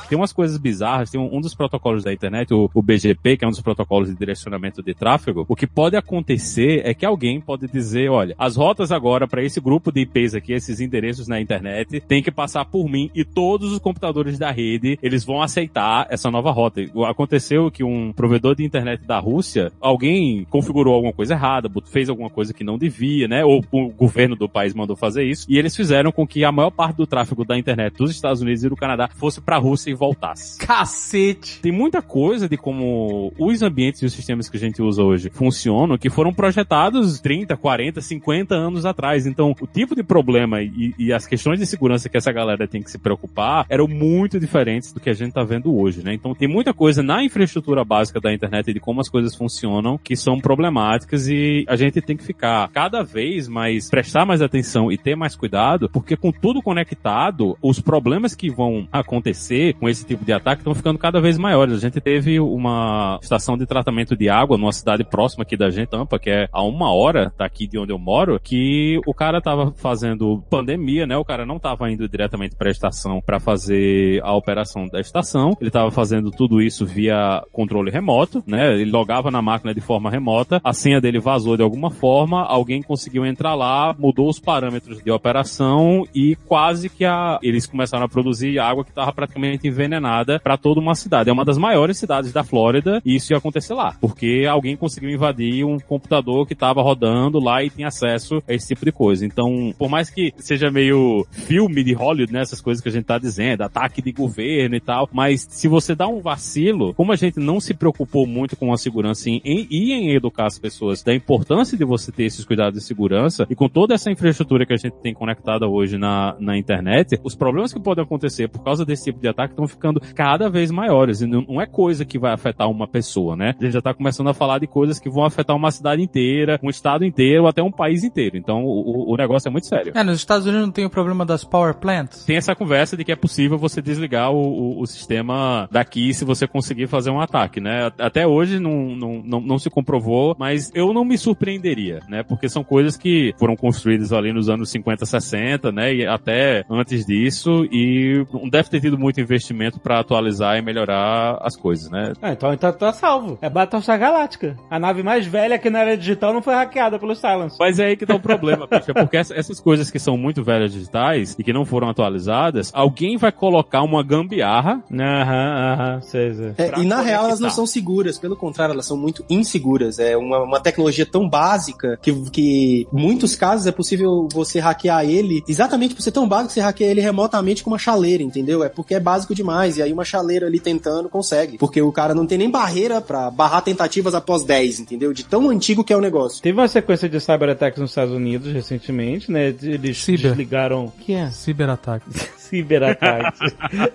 Tem umas coisas bizarras, tem um, um dos protocolos da internet, o, o BGP, que é um dos protocolos de direcionamento de tráfego. O que pode acontecer é que alguém pode dizer, olha, as rotas agora para esse grupo de IPs aqui, esses endereços na internet, tem que passar por mim e todos os computadores da rede, eles vão aceitar essa nova rota. Aconteceu que um provedor de internet da Rússia, alguém configurou alguma coisa errada, fez alguma coisa que não devia, né? Ou o governo do país mandou fazer isso, e eles fizeram com que a maior parte do tráfego da internet dos Estados Unidos e do Canadá fosse para a Rússia e voltasse. Cacete! Tem muita coisa de como os ambientes e os sistemas que a gente usa hoje funcionam que foram projetados 30, 40, 50 anos atrás. Então, o tipo de problema e, e as questões de segurança que essa galera tem que se preocupar eram muito diferentes do que a gente tá vendo hoje, né? Então, tem muita coisa na infraestrutura básica da internet e de como as coisas funcionam que são problemáticas e a gente tem que ficar cada vez mais, prestar mais atenção e ter mais cuidado, porque com tudo conectado, os problemas que vão acontecer com esse tipo de ataque estão ficando cada vez maiores. A gente teve uma estação de tratamento de água numa cidade próxima aqui da gente, Tampa, que é a uma hora daqui de onde eu moro, que o cara tava fazendo pandemia, né? O cara não tava indo diretamente para a estação para fazer a operação da estação. Ele tava fazendo tudo isso via controle remoto, né? Ele logava na máquina de forma remota, a senha dele vazou de alguma forma, alguém conseguiu entrar lá, mudou os parâmetros de operação e quase que a, eles começaram a produzir água que estava praticamente envenenada para toda uma cidade. É uma das maiores cidades da Flórida e isso ia acontecer lá, porque alguém conseguiu invadir um computador que estava rodando lá e tinha acesso a esse tipo de coisa. Então, por mais que seja meio filme de Hollywood, né, essas coisas que a gente tá dizendo, ataque de governo e tal, mas se você dá um vacilo, como a gente não se preocupou muito com a segurança em, em, e em educar as pessoas da importância de você ter esses cuidados de segurança e com toda essa infraestrutura que a gente tem conectada hoje na, na internet, os problemas que podem acontecer por causa desse tipo de ataque estão ficando cada vez maiores. E não, é coisa que vai afetar uma pessoa, né? A gente já tá começando a falar de coisas que vão afetar uma cidade inteira, um estado inteiro, ou até um país inteiro. Então o, o negócio é muito sério. É, nos Estados Unidos não tem o problema das power plants? Tem essa conversa de que é possível você desligar o, o, o sistema daqui se você conseguir fazer um ataque, né? Até hoje não, não, não, não se comprovou, mas eu não me surpreenderia, né? Porque são coisas que foram construídas ali nos anos 50, 60, né? E até antes disso, e não deve ter tido muito investimento para atualizar e melhorar as coisas, né? Ah, então tá, tá salvo. É Battlestar Galáctica. A nave mais velha que na era digital não foi hackeada pelo Silence. Mas é aí que tá o problema, bicho, é porque essas coisas que são muito velhas digitais e que não foram atualizadas, alguém vai colocar uma gambiarra. Aham, aham, sei, sei. É, e na real elas não são seguras, pelo contrário, elas são muito inseguras. É uma, uma tecnologia tão básica que, que em muitos casos é possível você hackear ele exatamente por ser tão básico que você hackeia ele remotamente com uma chaleira, entendeu? É porque é básico demais. E aí uma chaleira ali tentando consegue. Porque o cara não tem nem barreira pra barrar tentativas após 10, entendeu? De tão antigo que é o negócio. Teve uma sequência de cyberataques nos Estados Unidos recentemente, né? Eles Ciber. desligaram. que é? Ciberataque. Ciberataques.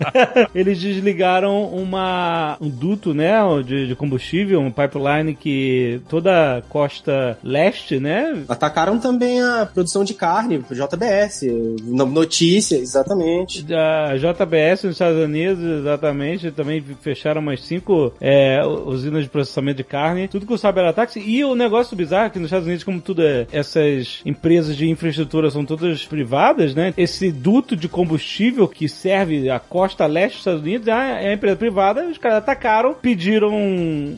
Eles desligaram uma, um duto, né? De, de combustível, um pipeline que toda a costa leste, né? Atacaram também a produção de carne, JBS, no- notícia, exatamente. JBS nos Estados Unidos, exatamente, também fecharam umas cinco é, usinas de processamento de carne, tudo com cyberataques. E o negócio bizarro é que nos Estados Unidos, como tudo é, essas empresas de infraestrutura são todas privadas, né? Esse duto de combustível que serve a costa leste dos Estados Unidos é é a empresa privada, os caras atacaram, pediram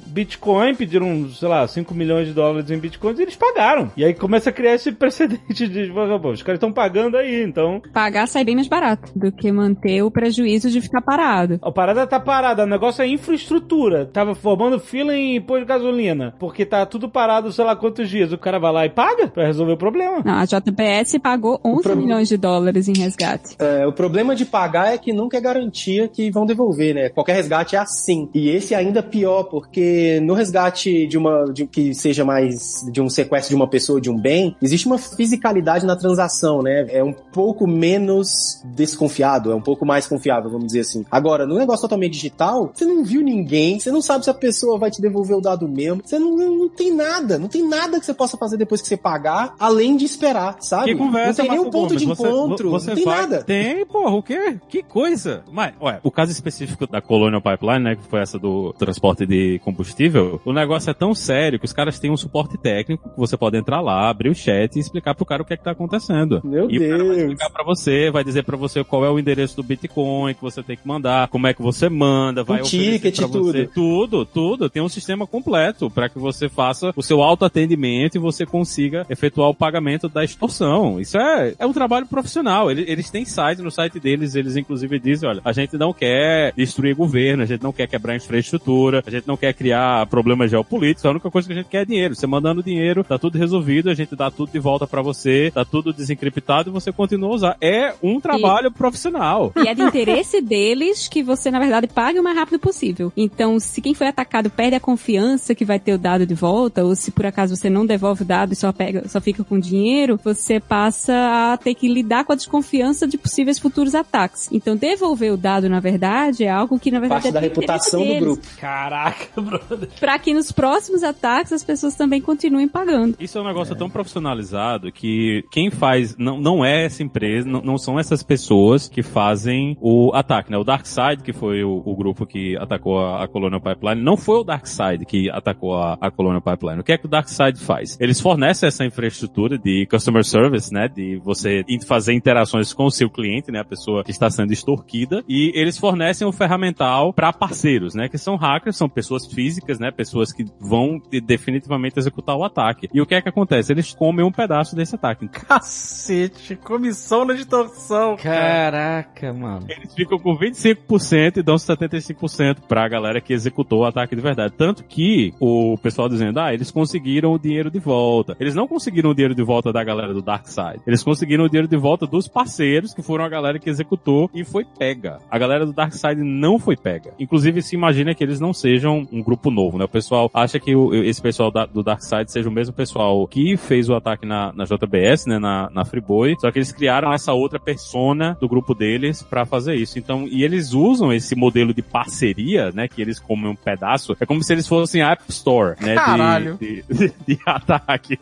Bitcoin, pediram, sei lá, 5 milhões de dólares em Bitcoins e eles pagaram. E aí começa a criar esse precedente de, pô, os caras estão pagando aí, então Pagar sai bem mais barato do que manter o prejuízo de ficar parado. A parada tá parada, o negócio é infraestrutura. Tava formando fila em pôr de gasolina. Porque tá tudo parado, sei lá quantos dias. O cara vai lá e paga pra resolver o problema. Não, a JBS pagou 11 pro- milhões de dólares em resgate. É, o problema de pagar é que nunca é garantia que vão devolver, né? Qualquer resgate é assim. E esse ainda pior, porque no resgate de uma de, que seja mais de um sequestro de uma pessoa ou de um bem, existe uma fisicalidade na transação, né? É um pouco menos desconfiado, é um pouco mais confiável, vamos dizer assim. Agora, no negócio totalmente digital, você não viu ninguém, você não sabe se a pessoa vai te devolver o dado mesmo, você não, não, não tem nada, não tem nada que você possa fazer depois que você pagar, além de esperar, sabe? Que conversa, não tem nenhum Marco ponto Gomes. de Você- encontro, você não tem vai- nada. Tem, porra, o quê? Que coisa. Mas, ué, o caso específico da Colonial Pipeline, né, que foi essa do transporte de combustível, o negócio é tão sério que os caras têm um suporte técnico que você pode entrar lá, abrir o chat e explicar pro cara o que é que tá acontecendo. Meu e o cara vai Deus. explicar pra você, vai dizer pra você qual é o endereço do Bitcoin que você tem que mandar, como é que você manda, vai oferecer ticket, pra você. Tudo, tudo. Tem um sistema completo pra que você faça o seu autoatendimento e você consiga efetuar o pagamento da extorsão. Isso é, é um trabalho profissional. Eles, eles têm site, no site deles, eles inclusive dizem, olha, a gente não quer destruir governo, a gente não quer quebrar infraestrutura, a gente não quer criar problemas geopolíticos, a única coisa que a gente quer é dinheiro. Você mandando dinheiro, tá tudo resolvido, a gente dá tudo de volta pra você, tá tudo desencriptado e você continua a usar. É um trabalho profissional. E é de interesse deles que você, na verdade, pague o mais rápido possível. Então, se quem foi atacado perde a confiança que vai ter o dado de volta, ou se por acaso você não devolve o dado e só pega, só fica com dinheiro, você passa a ter que lidar com a desconfiança de possíveis futuros ataques. Então, devolver o dado, na verdade, é algo que, na verdade, Parte é da reputação do grupo. Caraca, brother. Pra que nos próximos ataques as pessoas também continuem pagando. Isso é um negócio tão profissionalizado que quem faz não, não é essa empresa, não, não são essas pessoas que fazem o ataque, né? O Darkseid, que foi o, o grupo que atacou a, a Colonial Pipeline, não foi o Darkseid que atacou a, a Colonial Pipeline. O que é que o Darkseid faz? Eles fornecem essa infraestrutura de customer service, né? De você fazer interações com o seu cliente, né? pessoa que está sendo extorquida, e eles fornecem o ferramental para parceiros, né? Que são hackers, são pessoas físicas, né? Pessoas que vão definitivamente executar o ataque. E o que é que acontece? Eles comem um pedaço desse ataque. Cacete, comissão na distorção. Caraca, mano. Eles ficam com 25% e dão 75% pra galera que executou o ataque de verdade. Tanto que o pessoal dizendo, ah, eles conseguiram o dinheiro de volta. Eles não conseguiram o dinheiro de volta da galera do Dark Side. Eles conseguiram o dinheiro de volta dos parceiros, que foram a galera que executou e foi pega. A galera do Dark Side não foi pega. Inclusive, se imagina que eles não sejam um grupo novo, né? O pessoal acha que esse pessoal do Dark Side seja o mesmo pessoal que fez o ataque na, na JBS, né? Na, na Freeboy. Só que eles criaram essa outra persona do grupo deles para fazer isso. Então, e eles usam esse modelo de parceria, né? Que eles comem um pedaço. É como se eles fossem a App Store, né? Caralho. De, de, de ataque.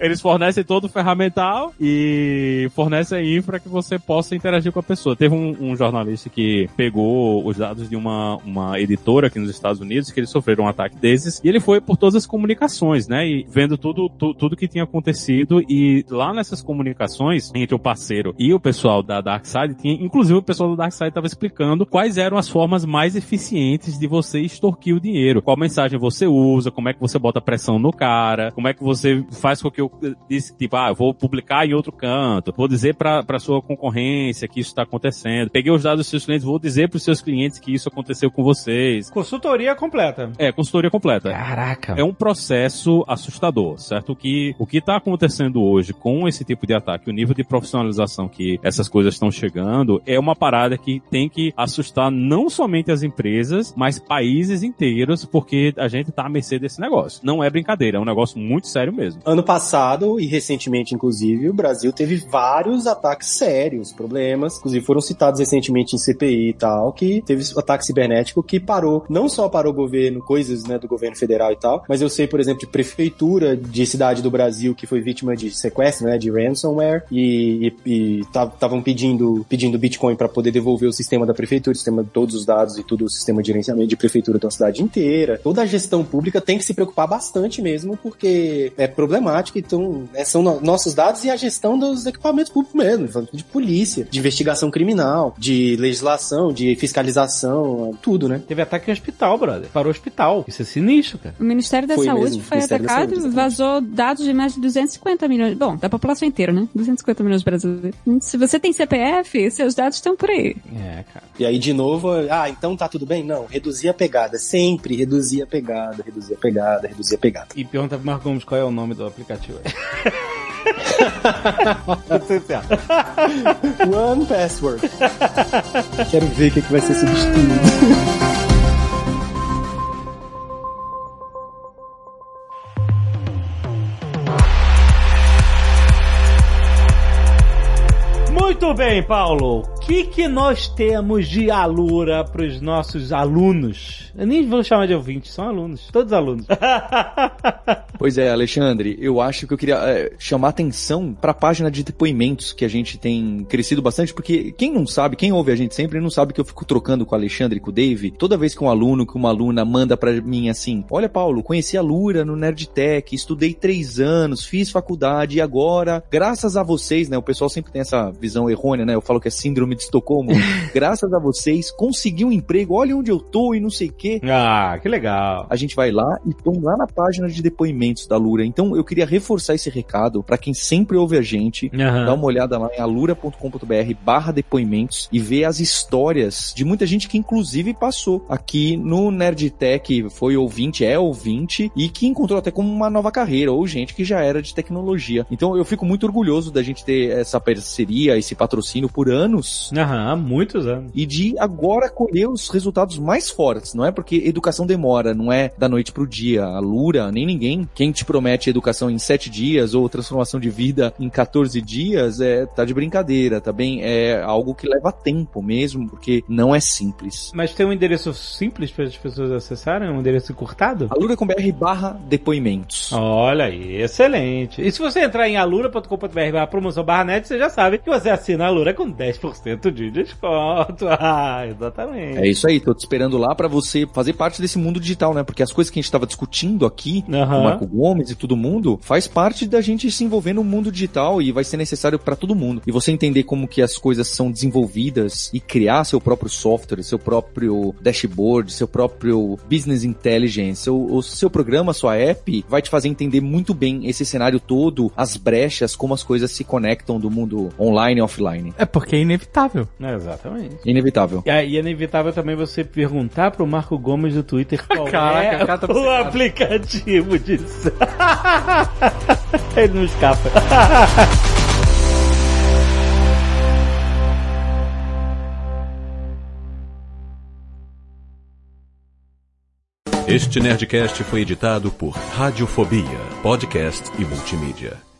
eles fornecem todo o ferramental e fornecem a infra que você possa interagir com a pessoa. Teve um, um jornalista que pegou os dados de uma, uma editora aqui nos Estados Unidos que eles sofreram um ataque desses e ele foi por todas as comunicações, né? E vendo tudo, tu, tudo que tinha acontecido e lá nessas comunicações entre o parceiro e o pessoal da Darkseid, tinha, inclusive o pessoal da Darkseid estava explicando quais eram as formas mais eficientes de você extorquir o dinheiro. Qual mensagem você usa, como é que você bota pressão no cara, como é que você faz com que eu disse, tipo, ah, eu vou publicar em outro canto, vou dizer para sua concorrência que isso está acontecendo. Peguei os dados dos seus clientes, vou dizer para os seus clientes que isso aconteceu com vocês. Consultoria completa. É, consultoria completa. Caraca. É um processo assustador, certo? O que o que está acontecendo hoje com esse tipo de ataque, o nível de profissionalização que essas coisas estão chegando, é uma parada que tem que assustar não somente as empresas, mas países inteiros, porque a gente tá à mercê desse negócio. Não é brincadeira, é um negócio muito sério mesmo. Ano passado, e recentemente, inclusive, o Brasil teve vários ataques sérios, problemas. Inclusive, foram citados recentemente em CPI e tal, que teve ataque cibernético que parou, não só parou o governo, coisas né, do governo federal e tal, mas eu sei, por exemplo, de prefeitura de cidade do Brasil que foi vítima de sequestro, né, de ransomware, e estavam pedindo, pedindo Bitcoin para poder devolver o sistema da prefeitura, o sistema de todos os dados e tudo o sistema de gerenciamento de prefeitura da cidade inteira. Toda a gestão pública tem que se preocupar bastante mesmo, porque é problemático, então é, são no, nossos dados e a gestão dos equipamentos públicos mesmo, de polícia, de investigação criminal, de legislação, de fiscalização, tudo, né? Teve ataque em hospital, brother. Parou o hospital. Isso é sinistro, cara. O Ministério da Foi Saúde mesmo, foi Ministério atacado Saúde, e vazou dados de mais de 250 milhões. Bom, da população inteira, né? 250 milhões de brasileiros. Se você tem CPF, seus dados estão por aí. É, cara. E aí, de novo, ah, então tá tudo bem? Não, reduzir a pegada. Sempre reduzir a pegada, reduzir a pegada, reduzir a pegada. E pergunta pro Marco Gomes qual é o nome do aplicativo. One password. Quero ver o que, que vai ser substituído. Muito bem, Paulo. O que, que nós temos de Alura pros nossos alunos? Eu nem vou chamar de ouvintes, são alunos. Todos alunos. Pois é, Alexandre, eu acho que eu queria é, chamar atenção para a página de depoimentos que a gente tem crescido bastante, porque quem não sabe, quem ouve a gente sempre, não sabe que eu fico trocando com o Alexandre e com o Dave. Toda vez que um aluno, que uma aluna manda para mim assim: Olha, Paulo, conheci a Lura no Nerdtech, estudei três anos, fiz faculdade e agora, graças a vocês, né? O pessoal sempre tem essa visão errônea, né? Eu falo que é síndrome de Estocolmo. graças a vocês, consegui um emprego, olha onde eu tô e não sei o quê ah, que legal. a gente vai lá e põe lá na página de depoimentos da Lura. Então eu queria reforçar esse recado para quem sempre ouve a gente, Aham. dá uma olhada lá em alura.com.br barra depoimentos e ver as histórias de muita gente que inclusive passou aqui no Nerdtech, foi ouvinte, é ouvinte e que encontrou até como uma nova carreira ou gente que já era de tecnologia. Então eu fico muito orgulhoso da gente ter essa parceria, esse patrocínio por anos Aham, muitos anos. e de agora colher os resultados mais fortes. Não é porque educação demora, não é da noite pro dia. A Lura, nem ninguém, quem te promete educação em sete dias ou transformação de vida em 14 dias, é, tá de brincadeira, tá bem? É algo que leva tempo mesmo, porque não é simples. Mas tem um endereço simples para as pessoas acessarem? Um endereço encurtado? alura.com.br barra depoimentos. Olha aí, excelente. E se você entrar em alura.com.br barra promoção barra net, você já sabe que você assina a Alura com 10% 10% de desconto. Ah, exatamente. É isso aí, tô te esperando lá pra você fazer parte desse mundo digital, né? Porque as coisas que a gente tava discutindo aqui, Aham. o Marco Gomes e todo mundo, faz parte da gente se envolver no mundo digital e vai ser necessário pra todo mundo. E você entender como que as coisas são desenvolvidas e criar seu próprio software, seu próprio dashboard, seu próprio business intelligence, o, o seu programa, sua app, vai te fazer entender muito bem esse cenário todo, as brechas, como as coisas se conectam do mundo online offline. É porque é inevitável. É, exatamente. Inevitável. E aí é inevitável também você perguntar pro Marco Gomes do Twitter qual Caraca, é o cara tá o aplicativo disso. Ele não escapa. Este Nerdcast foi editado por Radiofobia, podcast e multimídia.